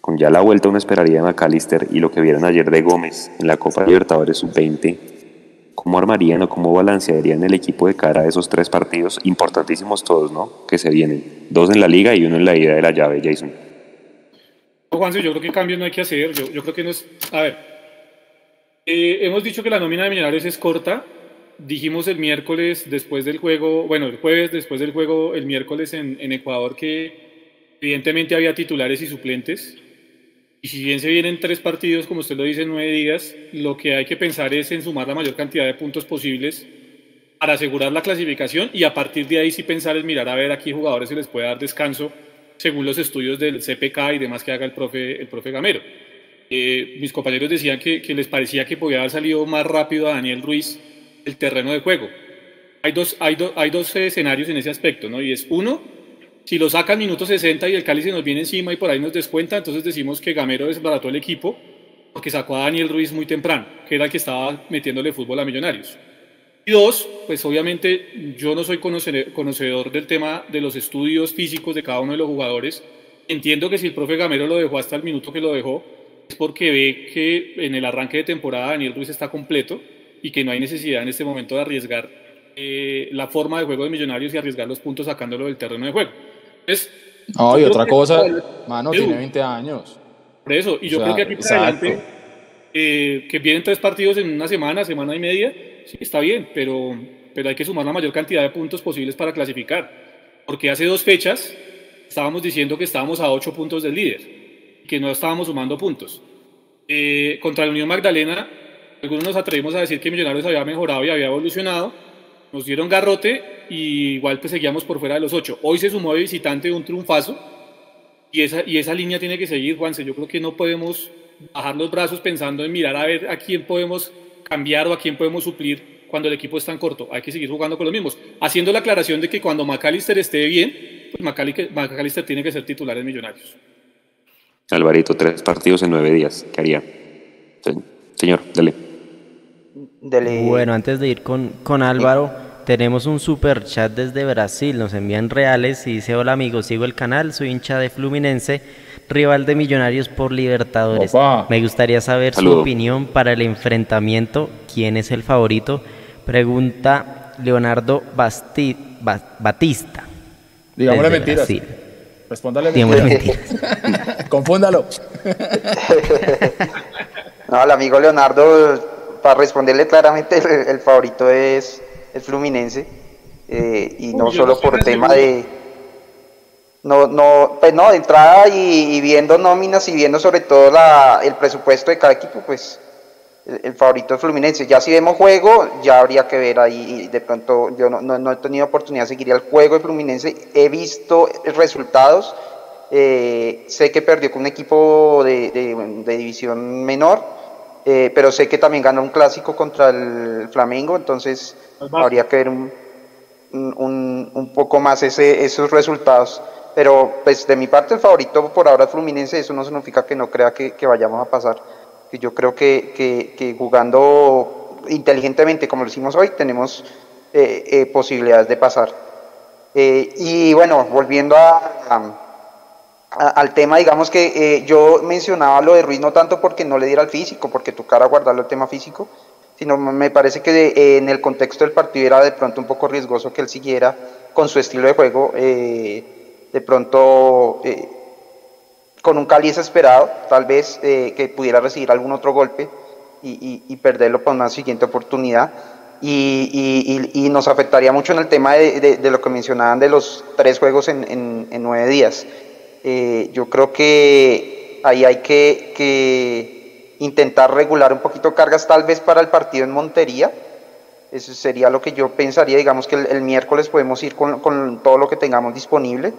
Con ya la vuelta uno esperaría de McAllister y lo que vieron ayer de Gómez en la Copa Libertadores Sub-20, ¿cómo armarían o cómo balancearían el equipo de cara a esos tres partidos importantísimos todos, ¿no? Que se vienen. Dos en la liga y uno en la ida de la llave, Jason. Juanse, yo creo que cambios no hay que hacer. Yo, yo creo que no es. A ver, eh, hemos dicho que la nómina de Millonarios es corta. Dijimos el miércoles después del juego, bueno, el jueves después del juego, el miércoles en, en Ecuador, que evidentemente había titulares y suplentes. Y si bien se vienen tres partidos, como usted lo dice, nueve días, lo que hay que pensar es en sumar la mayor cantidad de puntos posibles para asegurar la clasificación y a partir de ahí sí pensar en mirar a ver a qué jugadores se les puede dar descanso según los estudios del CPK y demás que haga el profe, el profe Gamero. Eh, mis compañeros decían que, que, les parecía que podía haber salido más rápido a Daniel Ruiz el terreno de juego. Hay dos, hay, hay dos escenarios en ese aspecto, ¿no? Y es uno, si lo sacan minuto 60 y el Cali se nos viene encima y por ahí nos descuenta, entonces decimos que Gamero desbarató el equipo porque sacó a Daniel Ruiz muy temprano, que era el que estaba metiéndole fútbol a Millonarios. Y dos, pues obviamente yo no soy conocedor del tema de los estudios físicos de cada uno de los jugadores. Entiendo que si el profe Gamero lo dejó hasta el minuto que lo dejó, es porque ve que en el arranque de temporada Daniel Ruiz está completo y que no hay necesidad en este momento de arriesgar eh, la forma de juego de Millonarios y arriesgar los puntos sacándolo del terreno de juego. Entonces, no, y otra cosa, mano, tiene 20 años. Por eso, y yo creo que aquí para adelante, eh, que vienen tres partidos en una semana, semana y media, sí, está bien, pero, pero hay que sumar la mayor cantidad de puntos posibles para clasificar. Porque hace dos fechas estábamos diciendo que estábamos a ocho puntos del líder que no estábamos sumando puntos. Eh, contra la Unión Magdalena, algunos nos atrevimos a decir que Millonarios había mejorado y había evolucionado. Nos dieron garrote y igual pues seguíamos por fuera de los ocho. Hoy se sumó de visitante un triunfazo y esa, y esa línea tiene que seguir, Juanse. Yo creo que no podemos bajar los brazos pensando en mirar a ver a quién podemos cambiar o a quién podemos suplir cuando el equipo es tan corto. Hay que seguir jugando con los mismos. Haciendo la aclaración de que cuando McAllister esté bien, pues McAllister tiene que ser titular en Millonarios. Alvarito, tres partidos en nueve días. ¿Qué haría? Señor, dale. Bueno, antes de ir con, con Álvaro, tenemos un super chat desde Brasil. Nos envían reales y dice: Hola amigos, sigo el canal, soy hincha de Fluminense rival de Millonarios por Libertadores. Me gustaría saber su opinión para el enfrentamiento. ¿Quién es el favorito? Pregunta Leonardo Basti Batista. Digámosle mentiras. Sí. Respóndale mentiras. Confúndalo. no, el amigo Leonardo, para responderle claramente, el, favorito es el Fluminense. Eh, y no solo por tema de no, no, pues no, de entrada y, viendo nóminas y viendo sobre todo la, el presupuesto de cada equipo, pues el, favorito es Fluminense. Ya si vemos juego, ya habría que ver ahí. De pronto, yo no, no, he tenido oportunidad de seguir el juego de Fluminense. He visto resultados. Eh, sé que perdió con un equipo de, de, división menor, eh, pero sé que también ganó un clásico contra el Flamengo, entonces habría que ver un, un, un poco más ese, esos resultados. Pero pues de mi parte el favorito por ahora es Fluminense, eso no significa que no crea que, vayamos a pasar. Yo creo que, jugando inteligentemente como lo hicimos hoy tenemos eh, eh, posibilidades de pasar. Eh, y bueno, volviendo a, al tema, digamos que yo mencionaba lo de Ruiz no tanto porque no le diera el físico, porque tocara guardarlo el tema físico, sino me parece que en el contexto del partido era de pronto un poco riesgoso que él siguiera con su estilo de juego de pronto eh, con un Cali desesperado, tal vez eh, que pudiera recibir algún otro golpe y, perderlo para una siguiente oportunidad. Y, nos afectaría mucho en el tema de, lo que mencionaban de los tres juegos en, nueve días. Eh, yo creo que ahí hay que, intentar regular un poquito cargas tal vez para el partido en Montería. Eso sería lo que yo pensaría, digamos que el, miércoles podemos ir con, todo lo que tengamos disponible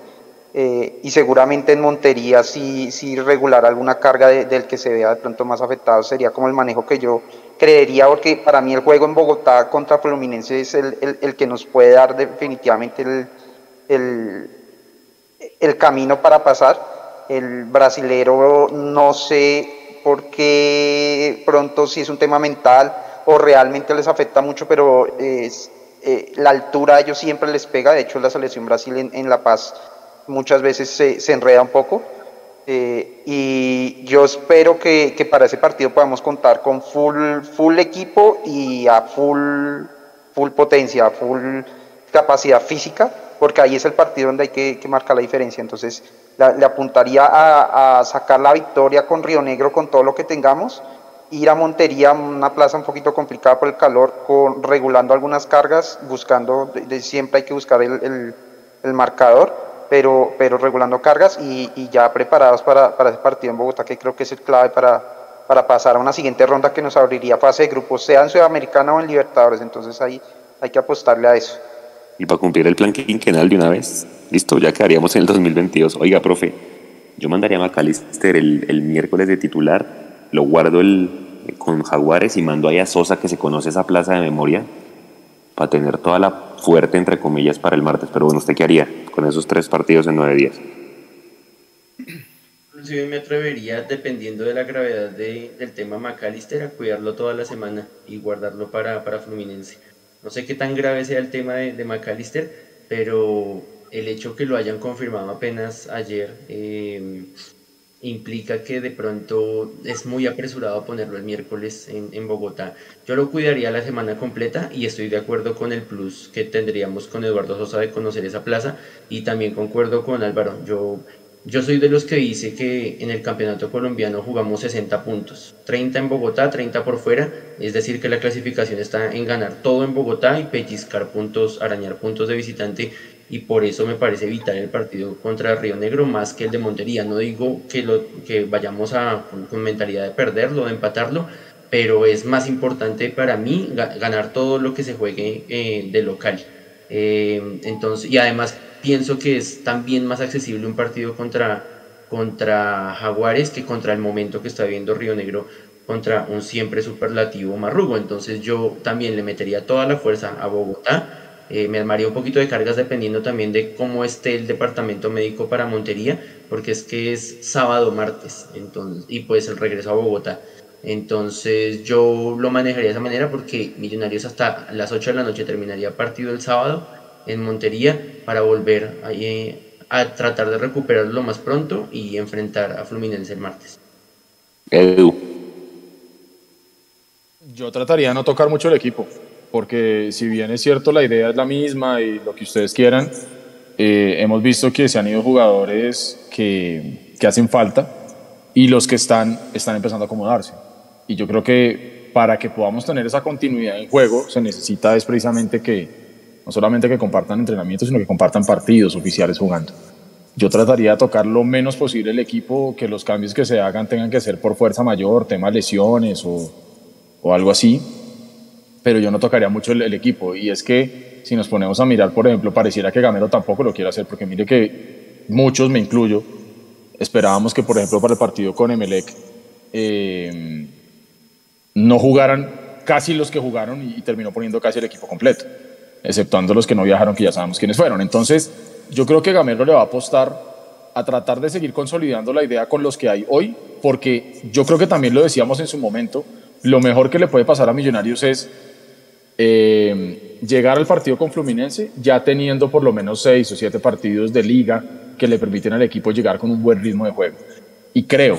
eh, y seguramente en Montería sí regular alguna carga del que se vea de pronto más afectado sería como el manejo que yo creería porque para mí el juego en Bogotá contra Fluminense es el, el, que nos puede dar definitivamente el, el camino para pasar. El brasilero no sé por qué pronto si es un tema mental o realmente les afecta mucho, pero es, eh, la altura a ellos siempre les pega. De hecho, la selección Brasil en, La Paz muchas veces se, se enreda un poco. Eh, y yo espero que, que, para ese partido podamos contar con full, full equipo y a full, full potencia, full capacidad física, porque ahí es el partido donde hay que, marcar la diferencia. Entonces, le apuntaría a, sacar la victoria con Río Negro con todo lo que tengamos, ir a Montería, una plaza un poquito complicada por el calor, con, regulando algunas cargas, buscando, siempre hay que buscar el, marcador pero, pero regulando cargas y, ya preparados para, para, ese partido en Bogotá, que creo que es el clave para, para pasar a una siguiente ronda que nos abriría fase de grupos, sea en Sudamericana o en Libertadores. Entonces ahí hay que apostarle a eso. Y para cumplir el plan quinquenal de una vez, listo, ya quedaríamos en el 2022. Oiga, profe, yo mandaría a Macalister el, el miércoles de titular, lo guardo el, con Jaguares y mando ahí a Sosa, que se conoce esa plaza de memoria, para tener toda la fuerte, entre comillas, para el martes. Pero bueno, ¿usted qué haría con esos tres partidos en nueve días? Inclusive me atrevería, dependiendo de la gravedad de, del tema McAllister, a cuidarlo toda la semana y guardarlo para, para Fluminense. No sé qué tan grave sea el tema de, McAllister, pero el hecho que lo hayan confirmado apenas ayer eh, implica que de pronto es muy apresurado ponerlo el miércoles en, en, Bogotá. Yo lo cuidaría la semana completa y estoy de acuerdo con el plus que tendríamos con Eduardo Sosa de conocer esa plaza y también concuerdo con Álvaro. Yo, yo soy de los que dice que en el campeonato colombiano jugamos 60 puntos, 30 en Bogotá, 30 por fuera, es decir que la clasificación está en ganar todo en Bogotá y pellizcar puntos, arañar puntos de visitante y por eso me parece vital el partido contra Río Negro más que el de Montería. No digo que, lo, que vayamos a, con, mentalidad de perderlo, de empatarlo, pero es más importante para mí ganar todo lo que se juegue eh, de local. Eh, entonces, y además pienso que es también más accesible un partido contra, contra Jaguares que contra el momento que está viendo Río Negro contra un siempre superlativo Marrugo. Entonces yo también le metería toda la fuerza a Bogotá eh, me armaría un poquito de cargas dependiendo también de cómo esté el departamento médico para Montería, porque es que es sábado, martes, entonces, y pues el regreso a Bogotá. Entonces yo lo manejaría de esa manera porque Millonarios hasta las 8 de la noche terminaría partido el sábado en Montería para volver a, eh, a tratar de recuperarlo lo más pronto y enfrentar a Fluminense el martes. Edu. Yo trataría de no tocar mucho el equipo porque si bien es cierto la idea es la misma y lo que ustedes quieran, eh, hemos visto que se han ido jugadores que, que, hacen falta y los que están están empezando a acomodarse. Y yo creo que para que podamos tener esa continuidad en juego se necesita es precisamente que no solamente que compartan entrenamientos, sino que compartan partidos oficiales jugando. Yo trataría de tocar lo menos posible el equipo, que los cambios que se hagan tengan que ser por fuerza mayor, temas lesiones o, o algo así, pero yo no tocaría mucho el, el, equipo. Y es que si nos ponemos a mirar, por ejemplo, pareciera que Gamero tampoco lo quiere hacer, porque mire que muchos, me incluyo, esperábamos que, por ejemplo, para el partido con Emelec, eh, no jugaran casi los que jugaron y, y, terminó poniendo casi el equipo completo, exceptuando los que no viajaron, que ya sabemos quiénes fueron. Entonces, yo creo que Gamero le va a apostar a tratar de seguir consolidando la idea con los que hay hoy, porque yo creo que también lo decíamos en su momento, lo mejor que le puede pasar a Millonarios es eh, llegar al partido con Fluminense ya teniendo por lo menos seis o siete partidos de liga que le permiten al equipo llegar con un buen ritmo de juego. Y creo,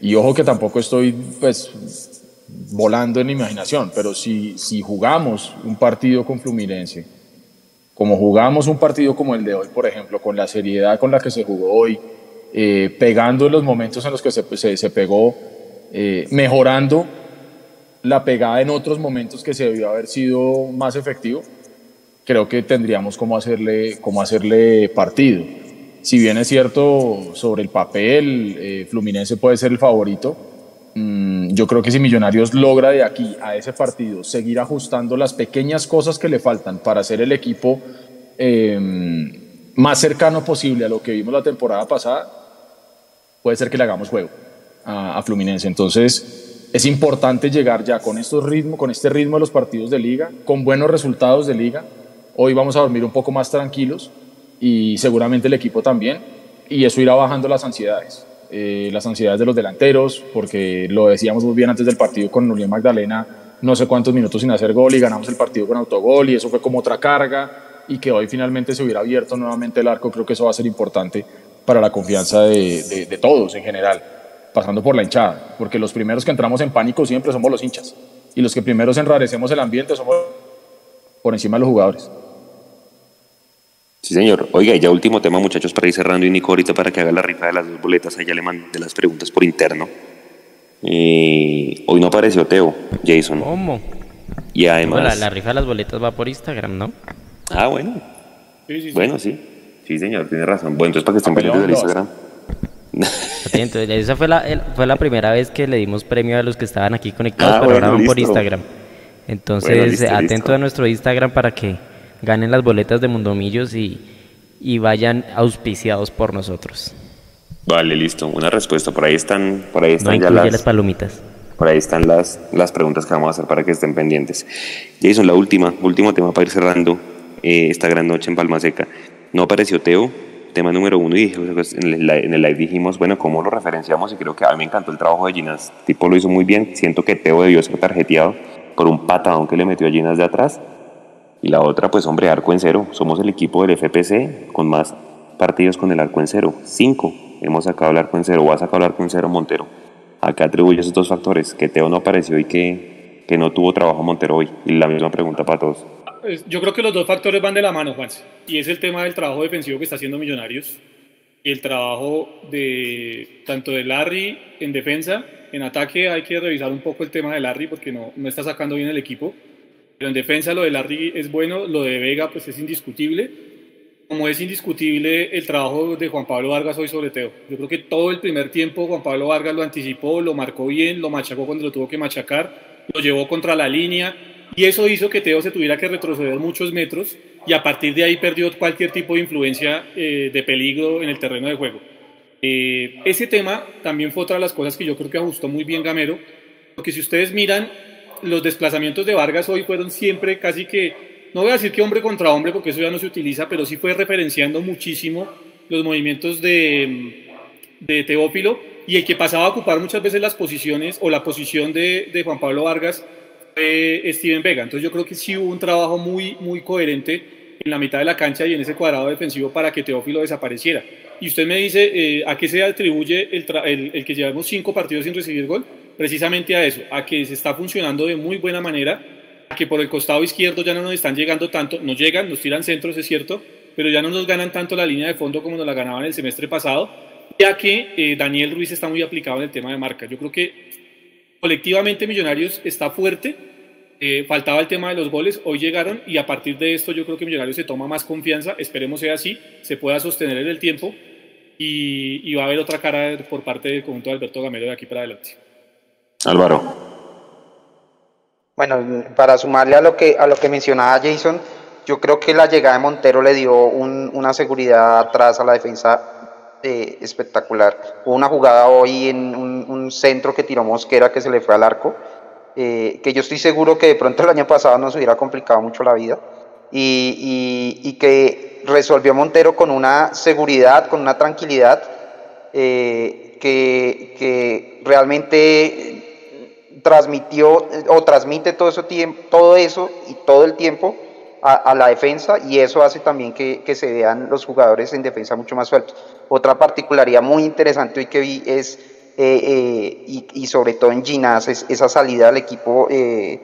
y ojo que tampoco estoy pues volando en la imaginación, pero si, si jugamos un partido con Fluminense, como jugamos un partido como el de hoy, por ejemplo, con la seriedad con la que se jugó hoy, eh, pegando en los momentos en los que se, se, pegó, eh, mejorando la pegada en otros momentos que se debió haber sido más efectivo, creo que tendríamos como hacerle, como hacerle partido. Si bien es cierto, sobre el papel, eh, Fluminense puede ser el favorito, yo creo que si Millonarios logra de aquí a ese partido seguir ajustando las pequeñas cosas que le faltan para hacer el equipo eh, más cercano posible a lo que vimos la temporada pasada, puede ser que le hagamos juego a, Fluminense. Entonces, es importante llegar ya con, estos ritmos, con este ritmo de los partidos de liga, con buenos resultados de liga. Hoy vamos a dormir un poco más tranquilos y seguramente el equipo también, y eso irá bajando las ansiedades. Eh, las ansiedades de los delanteros, porque lo decíamos muy bien antes del partido con Julián Magdalena, no sé cuántos minutos sin hacer gol y ganamos el partido con autogol y eso fue como otra carga y que hoy finalmente se hubiera abierto nuevamente el arco, creo que eso va a ser importante para la confianza de, de todos en general, pasando por la hinchada, porque los primeros que entramos en pánico siempre somos los hinchas y los que primeros enrarecemos el ambiente somos por encima de los jugadores. Sí, señor. Oiga, y ya último tema, muchachos, para ir cerrando y Nico ahorita para que haga la rifa de las dos boletas, allá le mandé las preguntas por interno. hoy no apareció Teo, Jason. ¿Cómo? Y además... la, la, rifa de las boletas va por Instagram, ¿no? Ah, bueno. Bueno, sí. Sí, señor, tiene razón. Bueno, entonces para que estén pendientes del Instagram. Entonces, esa fue la, fue la primera vez que le dimos premio a los que estaban aquí conectados, ah, pero ahora van por Instagram. Entonces, atento a nuestro Instagram para que ganen las boletas de Mundomillos y, y vayan auspiciados por nosotros. Vale, listo. Una respuesta. Por ahí están, por ahí están ya las, palomitas. Por ahí están las, las preguntas que vamos a hacer para que estén pendientes. Jason, la última, último tema para ir cerrando eh, esta gran noche en Palma Seca. No apareció Teo, tema número uno, y pues, en el, en el live dijimos, bueno, ¿cómo lo referenciamos? Y creo que a mí me encantó el trabajo de Ginas. Tipo lo hizo muy bien. Siento que Teo debió ser tarjeteado por un patadón que le metió a Ginas de atrás y la otra, pues hombre, arco en cero. Somos el equipo del FPC con más partidos con el arco en cero. Cinco. Hemos sacado el arco en cero o ha sacado el arco en cero Montero. Acá atribuyo esos dos factores, que Teo no apareció y que, que no tuvo trabajo Montero hoy. Y la misma pregunta para todos. Yo creo que los dos factores van de la mano, Juan. Y es el tema del trabajo defensivo que está haciendo Millonarios y el trabajo de tanto de Larry en defensa. En ataque hay que revisar un poco el tema de Larry porque no, no está sacando bien el equipo. Pero en defensa lo de Larry es bueno, lo de Vega pues es indiscutible. Como es indiscutible el trabajo de Juan Pablo Vargas hoy sobre Teo. Yo creo que todo el primer tiempo Juan Pablo Vargas lo anticipó, lo marcó bien, lo machacó cuando lo tuvo que machacar, lo llevó contra la línea y eso hizo que Teo se tuviera que retroceder muchos metros y a partir de ahí perdió cualquier tipo de influencia eh, de peligro en el terreno de juego. Eh, ese tema también fue otra de las cosas que yo creo que ajustó muy bien Gamero, porque si ustedes miran los desplazamientos de Vargas hoy fueron siempre casi que, no voy a decir que hombre contra hombre porque eso ya no se utiliza, pero sí fue referenciando muchísimo los movimientos de, Teófilo y el que pasaba a ocupar muchas veces las posiciones o la posición de, Juan Pablo Vargas fue Steven Vega. Entonces yo creo que sí hubo un trabajo muy, muy coherente en la mitad de la cancha y en ese cuadrado defensivo para que Teófilo desapareciera. Y usted me dice, eh, ¿a qué se atribuye el, el que llevamos cinco partidos sin recibir gol? Precisamente a eso, a que se está funcionando de muy buena manera, a que por el costado izquierdo ya no nos están llegando tanto, nos llegan, nos tiran centros, es cierto, pero ya no nos ganan tanto la línea de fondo como nos la ganaban el semestre pasado, ya que eh, Daniel Ruiz está muy aplicado en el tema de marca. Yo creo que colectivamente Millonarios está fuerte, eh, faltaba el tema de los goles, hoy llegaron y a partir de esto yo creo que Millonarios se toma más confianza, esperemos sea así, se pueda sostener en el tiempo y, y va a haber otra cara por parte del conjunto de Alberto Gamero de aquí para adelante. Álvaro. Bueno, para sumarle a lo que, a lo que mencionaba Jason, yo creo que la llegada de Montero le dio una seguridad atrás a la defensa espectacular. Hubo una jugada hoy en un, centro que tiró Mosquera que se le fue al arco, eh, que yo estoy seguro que de pronto el año pasado nos hubiera complicado mucho la vida, y, que resolvió Montero con una seguridad, con una tranquilidad eh, que, que realmente transmitió o transmite todo eso, todo eso y todo el tiempo a, la defensa y eso hace también que, se vean los jugadores en defensa mucho más sueltos. Otra particularidad muy interesante hoy que vi es, eh, eh, y, sobre todo en Ginás, es esa salida del equipo eh,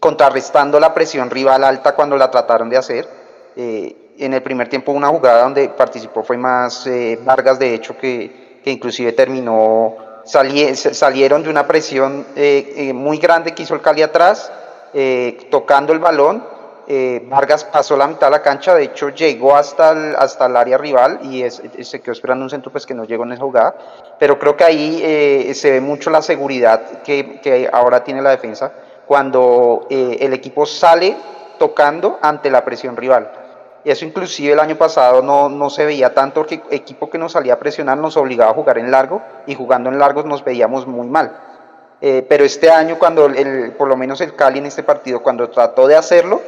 contrarrestando la presión rival alta cuando la trataron de hacer. en el primer tiempo una jugada donde participó fue más Vargas, de hecho, que, que inclusive terminó salieron de una presión eh, eh, muy grande que hizo el Cali atrás, eh, tocando el balón. Vargas pasó la mitad de la cancha, de hecho llegó hasta el, hasta el área rival y se quedó esperando un centro pues que no llegó en esa jugada. Pero creo que ahí se ve mucho la seguridad que ahora tiene la defensa cuando el equipo sale tocando ante la presión rival. Eso inclusive el año pasado no, no se veía tanto porque equipo que nos salía a presionar nos obligaba a jugar en largo y jugando en largos nos veíamos muy mal. Eh, pero este año, cuando el, por lo menos el Cali en este partido, cuando trató de hacerlo,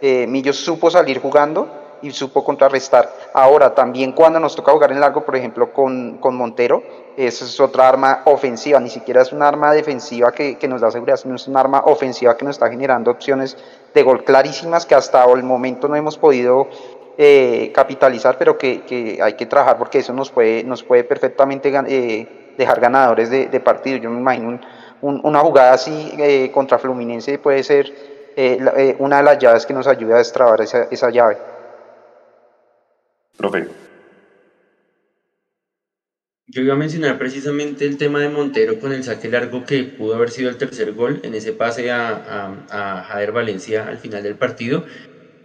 eh, Millos supo salir jugando y supo contrarrestar. Ahora, también cuando nos toca jugar en largo, por ejemplo, con, con Montero, eso es otra arma ofensiva, ni siquiera es un arma defensiva que, que, nos da seguridad, sino es un arma ofensiva que nos está generando opciones de gol clarísimas que hasta el momento no hemos podido eh, capitalizar, pero que, que, hay que trabajar porque eso nos puede, nos puede perfectamente eh, dejar ganadores de, de, partido. Yo me imagino un, un, una jugada así eh, contra Fluminense puede ser eh, una de las llaves que nos ayude a destrabar esa, esa llave. Profe. Yo iba a mencionar precisamente el tema de Montero con el saque largo que pudo haber sido el tercer gol en ese pase a, a, Jader Valencia al final del partido.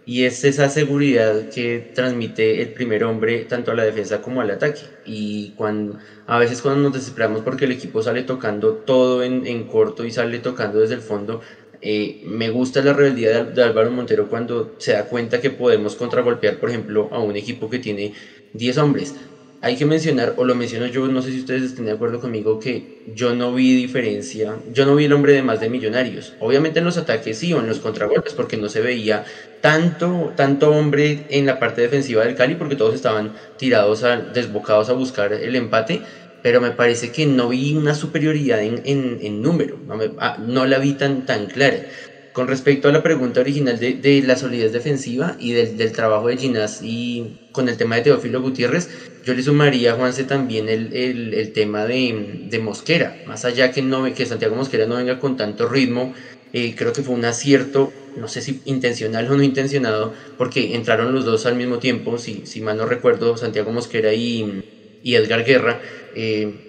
Y es esa seguridad que transmite el primer hombre tanto a la defensa como al ataque. Y cuando, a veces cuando nos desesperamos porque el equipo sale tocando todo en, en corto y sale tocando desde el fondo, eh, me gusta la rebeldía de, Álvaro Montero cuando se da cuenta que podemos contragolpear, por ejemplo, a un equipo que tiene 10 hombres. Hay que mencionar, o lo menciono yo, no sé si ustedes estén de acuerdo conmigo, que yo no vi diferencia, yo no vi el hombre de más de millonarios. Obviamente en los ataques sí, o en los contragolpes, porque no se veía tanto, tanto hombre en la parte defensiva del Cali, porque todos estaban tirados, a, desbocados a buscar el empate, pero me parece que no vi una superioridad en, en, en número, no, me, ah, no, la vi tan, clara. Con respecto a la pregunta original de, de la solidez defensiva y del, del, trabajo de Ginás y con el tema de Teófilo Gutiérrez, yo le sumaría a Juanse también el, el, el tema de, de, Mosquera, más allá que, no, que Santiago Mosquera no venga con tanto ritmo, eh, creo que fue un acierto, no sé si intencional o no intencionado, porque entraron los dos al mismo tiempo, si, si mal no recuerdo, Santiago Mosquera y, y Edgar Guerra. Eh,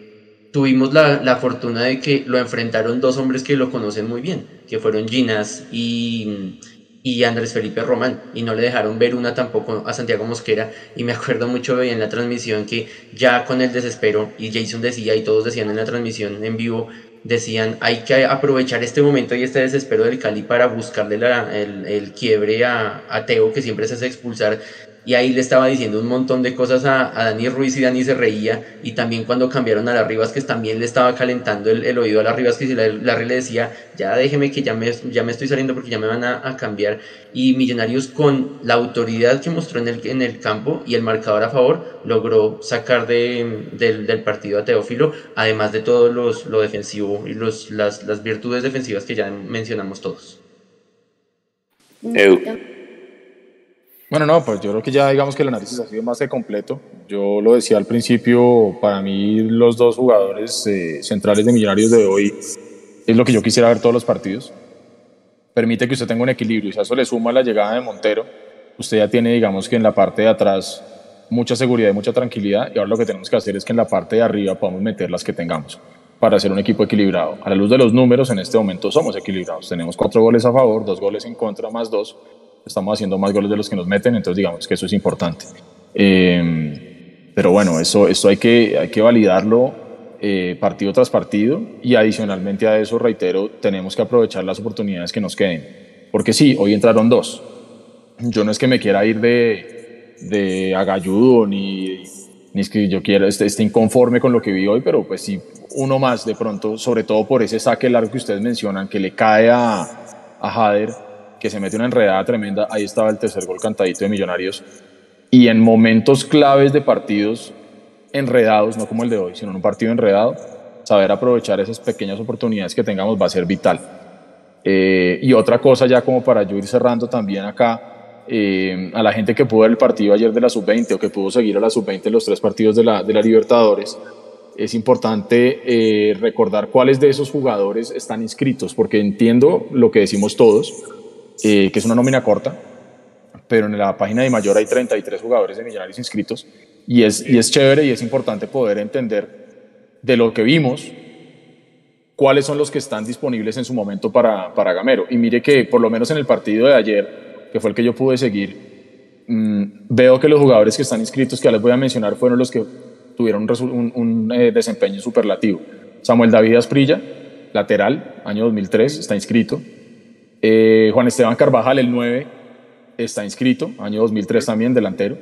tuvimos la, la, fortuna de que lo enfrentaron dos hombres que lo conocen muy bien, que fueron Ginas y, y Andrés Felipe Román, y no le dejaron ver una tampoco a Santiago Mosquera, y me acuerdo mucho en la transmisión que ya con el desespero, y Jason decía, y todos decían en la transmisión en vivo, decían, hay que aprovechar este momento y este desespero del Cali para buscarle la, el, el, quiebre a, a Teo, que siempre se hace expulsar, y ahí le estaba diciendo un montón de cosas a, a, Dani Ruiz y Dani se reía y también cuando cambiaron a la Rivas que también le estaba calentando el, el oído a la Rivas que la, la le decía ya déjeme que ya me, ya me estoy saliendo porque ya me van a, cambiar y Millonarios con la autoridad que mostró en el, en el campo y el marcador a favor logró sacar de, del, partido a Teófilo además de todo los, lo defensivo y los, las, las virtudes defensivas que ya mencionamos todos. Bueno, no, pues yo creo que ya digamos que el análisis ha sido más que completo. Yo lo decía al principio, para mí los dos jugadores eh, centrales de Millonarios de hoy es lo que yo quisiera ver todos los partidos. Permite que usted tenga un equilibrio y si a eso le suma la llegada de Montero, usted ya tiene digamos que en la parte de atrás mucha seguridad y mucha tranquilidad y ahora lo que tenemos que hacer es que en la parte de arriba podamos meter las que tengamos para hacer un equipo equilibrado. A la luz de los números, en este momento somos equilibrados. Tenemos cuatro goles a favor, dos goles en contra, más dos estamos haciendo más goles de los que nos meten, entonces digamos que eso es importante. Eh, pero bueno, eso, eso hay, que, hay que validarlo eh, partido tras partido y adicionalmente a eso, reitero, tenemos que aprovechar las oportunidades que nos queden. Porque sí, hoy entraron dos. Yo no es que me quiera ir de, de agalludo ni, ni es que yo quiera, esté, esté inconforme con lo que vi hoy, pero pues sí, uno más de pronto, sobre todo por ese saque largo que ustedes mencionan, que le cae a, a Jader, que se mete una enredada tremenda, ahí estaba el tercer gol cantadito de Millonarios, y en momentos claves de partidos enredados, no como el de hoy, sino en un partido enredado, saber aprovechar esas pequeñas oportunidades que tengamos va a ser vital. Eh, y otra cosa ya como para yo ir cerrando también acá, eh, a la gente que pudo ver el partido ayer de la sub-20 o que pudo seguir a la sub-20 los tres partidos de la, de la Libertadores, es importante eh, recordar cuáles de esos jugadores están inscritos, porque entiendo lo que decimos todos, eh, que es una nómina corta, pero en la página de mayor hay 33 jugadores de Millonarios inscritos y es, y es chévere y es importante poder entender de lo que vimos cuáles son los que están disponibles en su momento para, para Gamero. Y mire que por lo menos en el partido de ayer, que fue el que yo pude seguir, mmm, veo que los jugadores que están inscritos, que les voy a mencionar, fueron los que tuvieron un eh, desempeño superlativo. Samuel David Asprilla, lateral, año 2003, está inscrito. Eh, Juan Esteban Carvajal, el 9, está inscrito, año 2003 también, delantero.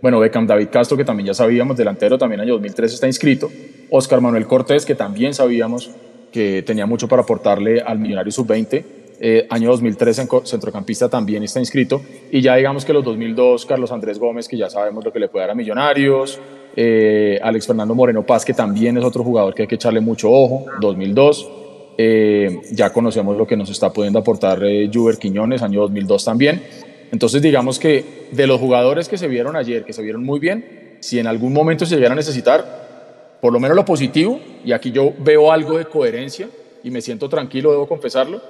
Bueno, Beckham David Castro, que también ya sabíamos, delantero, también año 2003 está inscrito. Oscar Manuel Cortés, que también sabíamos que tenía mucho para aportarle al Millonario Sub-20, eh, año 2003 en centrocampista también está inscrito. Y ya digamos que los 2002, Carlos Andrés Gómez, que ya sabemos lo que le puede dar a Millonarios. Eh, Alex Fernando Moreno Paz, que también es otro jugador que hay que echarle mucho ojo, 2002. Eh, ya conocemos lo que nos está pudiendo aportar eh, Juber Quiñones, año 2002 también. Entonces digamos que de los jugadores que se vieron ayer, que se vieron muy bien, si en algún momento se llegara a necesitar, por lo menos lo positivo, y aquí yo veo algo de coherencia y me siento tranquilo, debo confesarlo,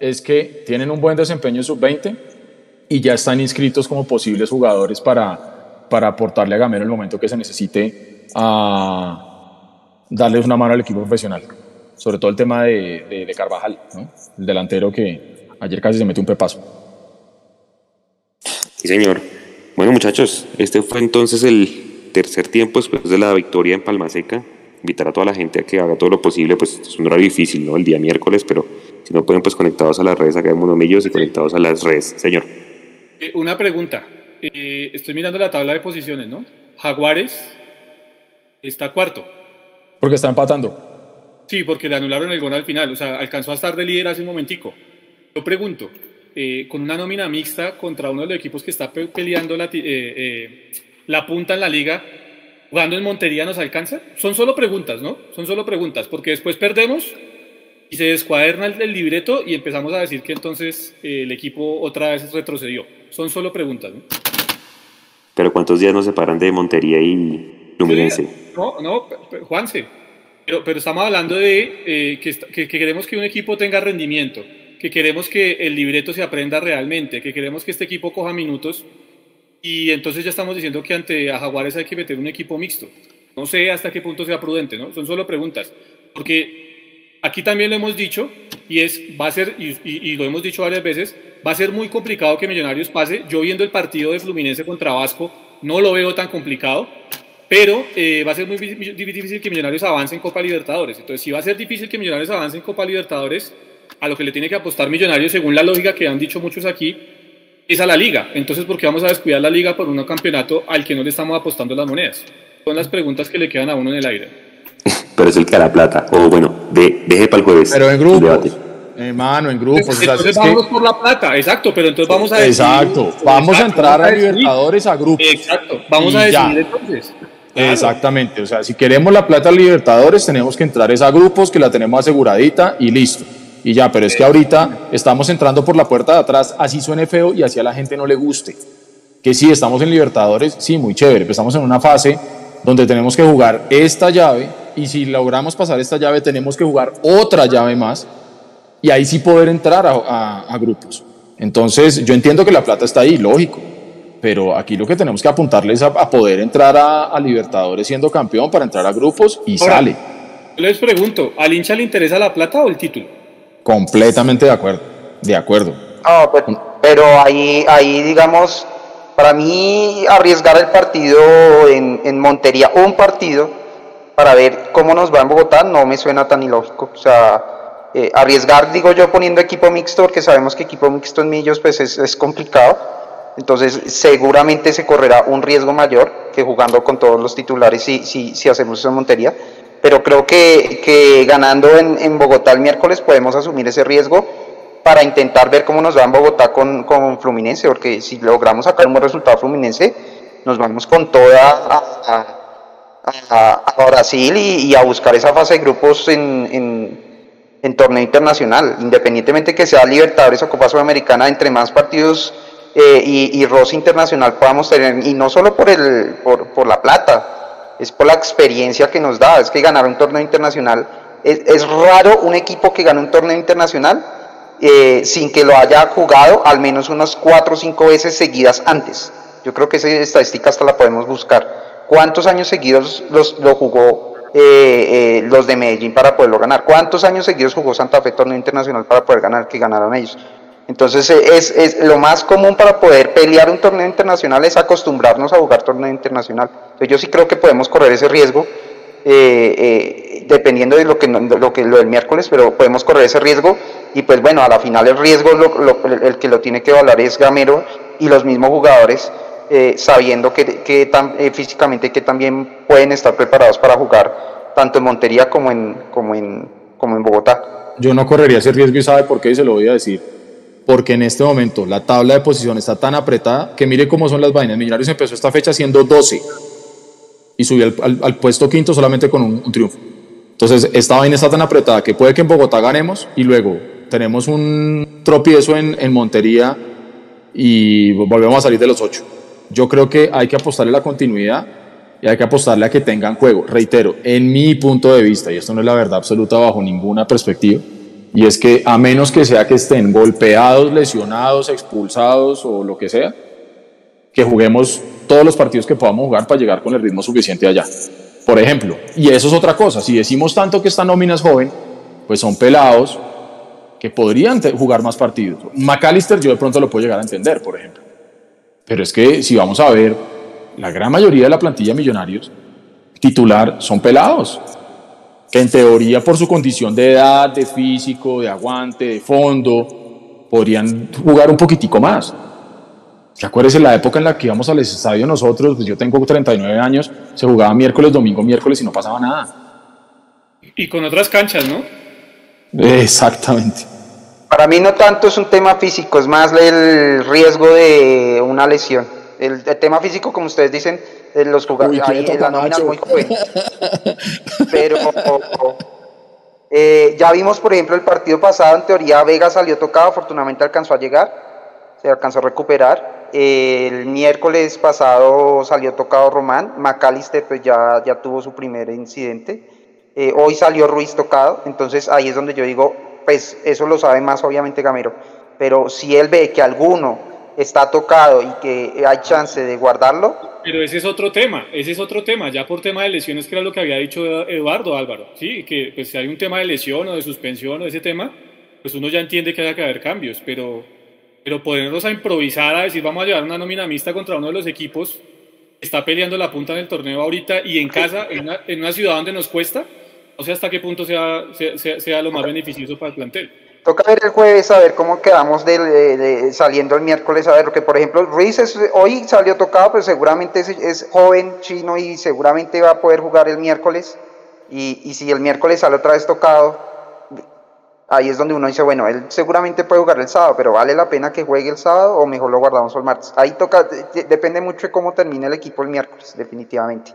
es que tienen un buen desempeño en sub-20 y ya están inscritos como posibles jugadores para, para aportarle a Gamero en el momento que se necesite a darles una mano al equipo profesional. Sobre todo el tema de, de, Carvajal, el delantero que ayer casi se metió un pepazo. Sí, señor. Bueno, muchachos, este fue entonces el tercer tiempo después de la victoria en Palma Seca. Invitar a toda la gente a que haga todo lo posible, pues es un horario difícil, ¿no? El día miércoles, pero si no pueden, pues conectados a las redes acá de Millos y conectados a las redes. Señor. Eh, una pregunta. Eh, estoy mirando la tabla de posiciones, ¿no? Jaguares está cuarto. Porque está empatando. Sí, porque le anularon el gol al final. O sea, alcanzó a estar de líder hace un momentico. Yo pregunto, eh, con una nómina mixta contra uno de los equipos que está peleando la, la punta en la liga, jugando en Montería nos alcanza? Son solo preguntas, ¿no? Son solo preguntas, porque después perdemos y se descuaderna el, libreto y empezamos a decir que entonces eh, el equipo otra vez retrocedió. Son solo preguntas. ¿no? Pero ¿cuántos días nos separan de Montería y Luminense? No, no, Juanse. Pero, pero estamos hablando de eh, que, que, queremos que un equipo tenga rendimiento, que queremos que el libreto se aprenda realmente, que queremos que este equipo coja minutos y entonces ya estamos diciendo que ante a Jaguares hay que meter un equipo mixto. No sé hasta qué punto sea prudente, ¿no? Son solo preguntas. Porque Aquí también lo hemos dicho y es, va a ser, y, lo hemos dicho varias veces, va a ser muy complicado que Millonarios pase. Yo viendo el partido de Fluminense contra Vasco, no lo veo tan complicado, pero eh, va a ser muy difícil que Millonarios avance en Copa Libertadores. Entonces, si va a ser difícil que Millonarios avance en Copa Libertadores, a lo que le tiene que apostar Millonarios, según la lógica que han dicho muchos aquí, es a la liga. Entonces, ¿por qué vamos a descuidar la liga por un campeonato al que no le estamos apostando las monedas? Son las preguntas que le quedan a uno en el aire pero es el que la plata. O bueno, de, deje para el jueves. Pero en grupos. Hermano, en grupos. Entonces vamos por la plata, exacto, pero entonces vamos a decidir. Exacto, vamos a entrar a, Libertadores a grupos. Exacto, vamos a decidir entonces. Exactamente, o sea, si queremos la plata Libertadores, tenemos que entrar a grupos que la tenemos aseguradita y listo. Y ya, pero es que ahorita estamos entrando por la puerta de atrás, así suene feo y así a la gente no le guste. Que sí, estamos en Libertadores, sí, muy chévere, pero estamos en una fase donde tenemos que jugar esta llave y si logramos pasar esta llave tenemos que jugar otra llave más y ahí sí poder entrar a, grupos. Entonces yo entiendo que la plata está ahí, lógico, pero aquí lo que tenemos que apuntarle es a, poder entrar a, Libertadores siendo campeón para entrar a grupos y sale. Les pregunto, ¿al hincha le interesa la plata o el título? Completamente de acuerdo, de acuerdo. Pues, pero ahí, ahí digamos, para mí arriesgar el partido en, en Montería, un partido, para ver cómo nos va en Bogotá no me suena tan ilógico. O sea, eh, arriesgar, digo yo, poniendo equipo mixto, porque sabemos que equipo mixto en Millos pues es, es, complicado. Entonces, seguramente se correrá un riesgo mayor que jugando con todos los titulares si, si, si hacemos eso en Montería. Pero creo que, que ganando en, en, Bogotá el miércoles podemos asumir ese riesgo para intentar ver cómo nos va en Bogotá con, con Fluminense, porque si logramos sacar un buen resultado Fluminense, nos vamos con toda a a, Brasil y, a buscar esa fase de grupos en, en, torneo internacional, independientemente que sea Libertadores o Copa Sudamericana, entre más partidos eh, y, y internacional podamos tener, y no solo por, el, por, por, la plata, es por la experiencia que nos da, es que ganar un torneo internacional, es, es raro un equipo que gane un torneo internacional eh, sin que lo haya jugado al menos unas cuatro o cinco veces seguidas antes. Yo creo que esa estadística hasta la podemos buscar ¿Cuántos años seguidos los, lo jugó eh, eh, los de Medellín para poderlo ganar? ¿Cuántos años seguidos jugó Santa Fe torneo internacional para poder ganar que ganaron ellos? Entonces eh, es, lo más común para poder pelear un torneo internacional es acostumbrarnos a jugar torneo internacional. Entonces yo sí creo que podemos correr ese riesgo dependiendo de lo que lo que lo del miércoles, pero podemos correr ese riesgo y pues bueno a la final el riesgo el que lo tiene que evaluar es Gamero y los mismos jugadores eh, sabiendo que, tan, eh, físicamente que también pueden estar preparados para jugar tanto en Montería como en, como en, como en Bogotá. yo no correría ese riesgo y sabe por qué y se lo voy a decir. Porque en este momento la tabla de posición está tan apretada que mire cómo son las vainas. Millonarios empezó esta fecha siendo 12 y subió al, puesto quinto solamente con un, triunfo. Entonces, esta vaina está tan apretada que puede que en Bogotá ganemos y luego tenemos un tropiezo en, en Montería y volvemos a salir de los ocho. Yo creo que hay que apostarle la continuidad y hay que apostarle a que tengan juego. Reitero, en mi punto de vista, y esto no es la verdad absoluta bajo ninguna perspectiva, y es que a menos que sea que estén golpeados, lesionados, expulsados o lo que sea, que juguemos todos los partidos que podamos jugar para llegar con el ritmo suficiente allá. Por ejemplo, y eso es otra cosa, si decimos tanto que esta nómina es joven, pues son pelados que podrían jugar más partidos. McAllister yo de pronto lo puedo llegar a entender, por ejemplo. Pero es que si vamos a ver, la gran mayoría de la plantilla Millonarios titular son pelados, que en teoría por su condición de edad, de físico, de aguante, de fondo, podrían jugar un poquitico más. ¿Se acuerdas la época en la que íbamos al estadio nosotros? Pues yo tengo 39 años, se jugaba miércoles, domingo, miércoles y no pasaba nada. Y con otras canchas, ¿no? Exactamente. Para mí no tanto es un tema físico, es más el riesgo de una lesión. El, tema físico, como ustedes dicen, los jugadores, la nómina es muy joven. Pero eh, ya vimos, por ejemplo, el partido pasado, en teoría Vega salió tocado, afortunadamente alcanzó a llegar, se alcanzó a recuperar el miércoles pasado salió tocado Román, McAllister pues ya, ya tuvo su primer incidente. Eh, hoy salió Ruiz tocado, entonces ahí es donde yo digo, pues eso lo sabe más obviamente Gamero, pero si él ve que alguno está tocado y que hay chance de guardarlo. Pero ese es otro tema, ese es otro tema, ya por tema de lesiones, que era lo que había dicho Eduardo Álvaro, sí, que pues si hay un tema de lesión o de suspensión o ese tema, pues uno ya entiende que haya que haber cambios, pero pero ponernos a improvisar, a decir vamos a llevar una nómina mixta contra uno de los equipos que está peleando la punta en el torneo ahorita y en casa, en una, ciudad donde nos cuesta, no sé hasta qué punto sea, sea, lo más beneficioso para el plantel. Toca ver el jueves a ver cómo quedamos de, saliendo el miércoles a ver, que por ejemplo Ruiz hoy salió tocado, pero seguramente es, joven chino y seguramente va a poder jugar el miércoles. Y, y si el miércoles sale otra vez tocado, ahí es donde uno dice, bueno, él seguramente puede jugar el sábado, pero ¿vale la pena que juegue el sábado o mejor lo guardamos el martes? Ahí toca, depende mucho de cómo termine el equipo el miércoles, definitivamente.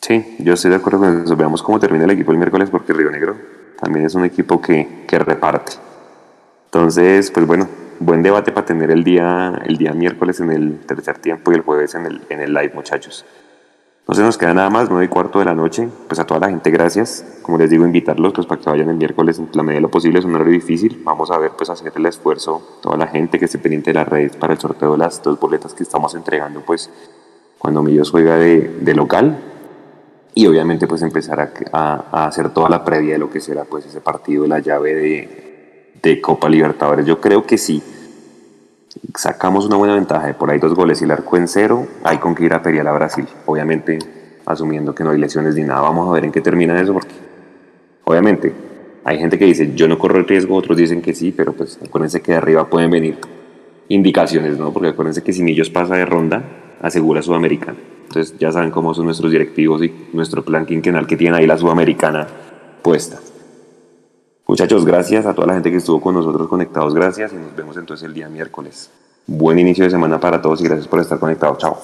Sí, yo estoy de acuerdo con eso. Veamos cómo termina el equipo el miércoles porque Río Negro también es un equipo que, que reparte. Entonces, pues bueno, buen debate para tener el día, el día miércoles en el tercer tiempo y el jueves en el, en el live, muchachos. No se nos queda nada más, nueve y cuarto de la noche. Pues a toda la gente, gracias. Como les digo, invitarlos pues, para que vayan el miércoles en la medida de lo posible. Es un horario difícil. Vamos a ver, pues, hacer el esfuerzo. Toda la gente que esté pendiente de las redes para el sorteo de las dos boletas que estamos entregando, pues, cuando Millos juega de, de local. Y obviamente, pues, empezar a, a, hacer toda la previa de lo que será, pues, ese partido la llave de, de Copa Libertadores. Yo creo que sí sacamos una buena ventaja de por ahí dos goles y el arco en cero, hay con que ir a pelear a Brasil. Obviamente, asumiendo que no hay lesiones ni nada, vamos a ver en qué termina eso, porque obviamente hay gente que dice yo no corro el riesgo, otros dicen que sí, pero pues acuérdense que de arriba pueden venir indicaciones, ¿no? Porque acuérdense que si Millos pasa de ronda, asegura Sudamericana. Entonces ya saben cómo son nuestros directivos y nuestro plan quinquenal que tiene ahí la Sudamericana puesta. Muchachos, gracias a toda la gente que estuvo con nosotros conectados, gracias y nos vemos entonces el día miércoles. Buen inicio de semana para todos y gracias por estar conectados. Chao.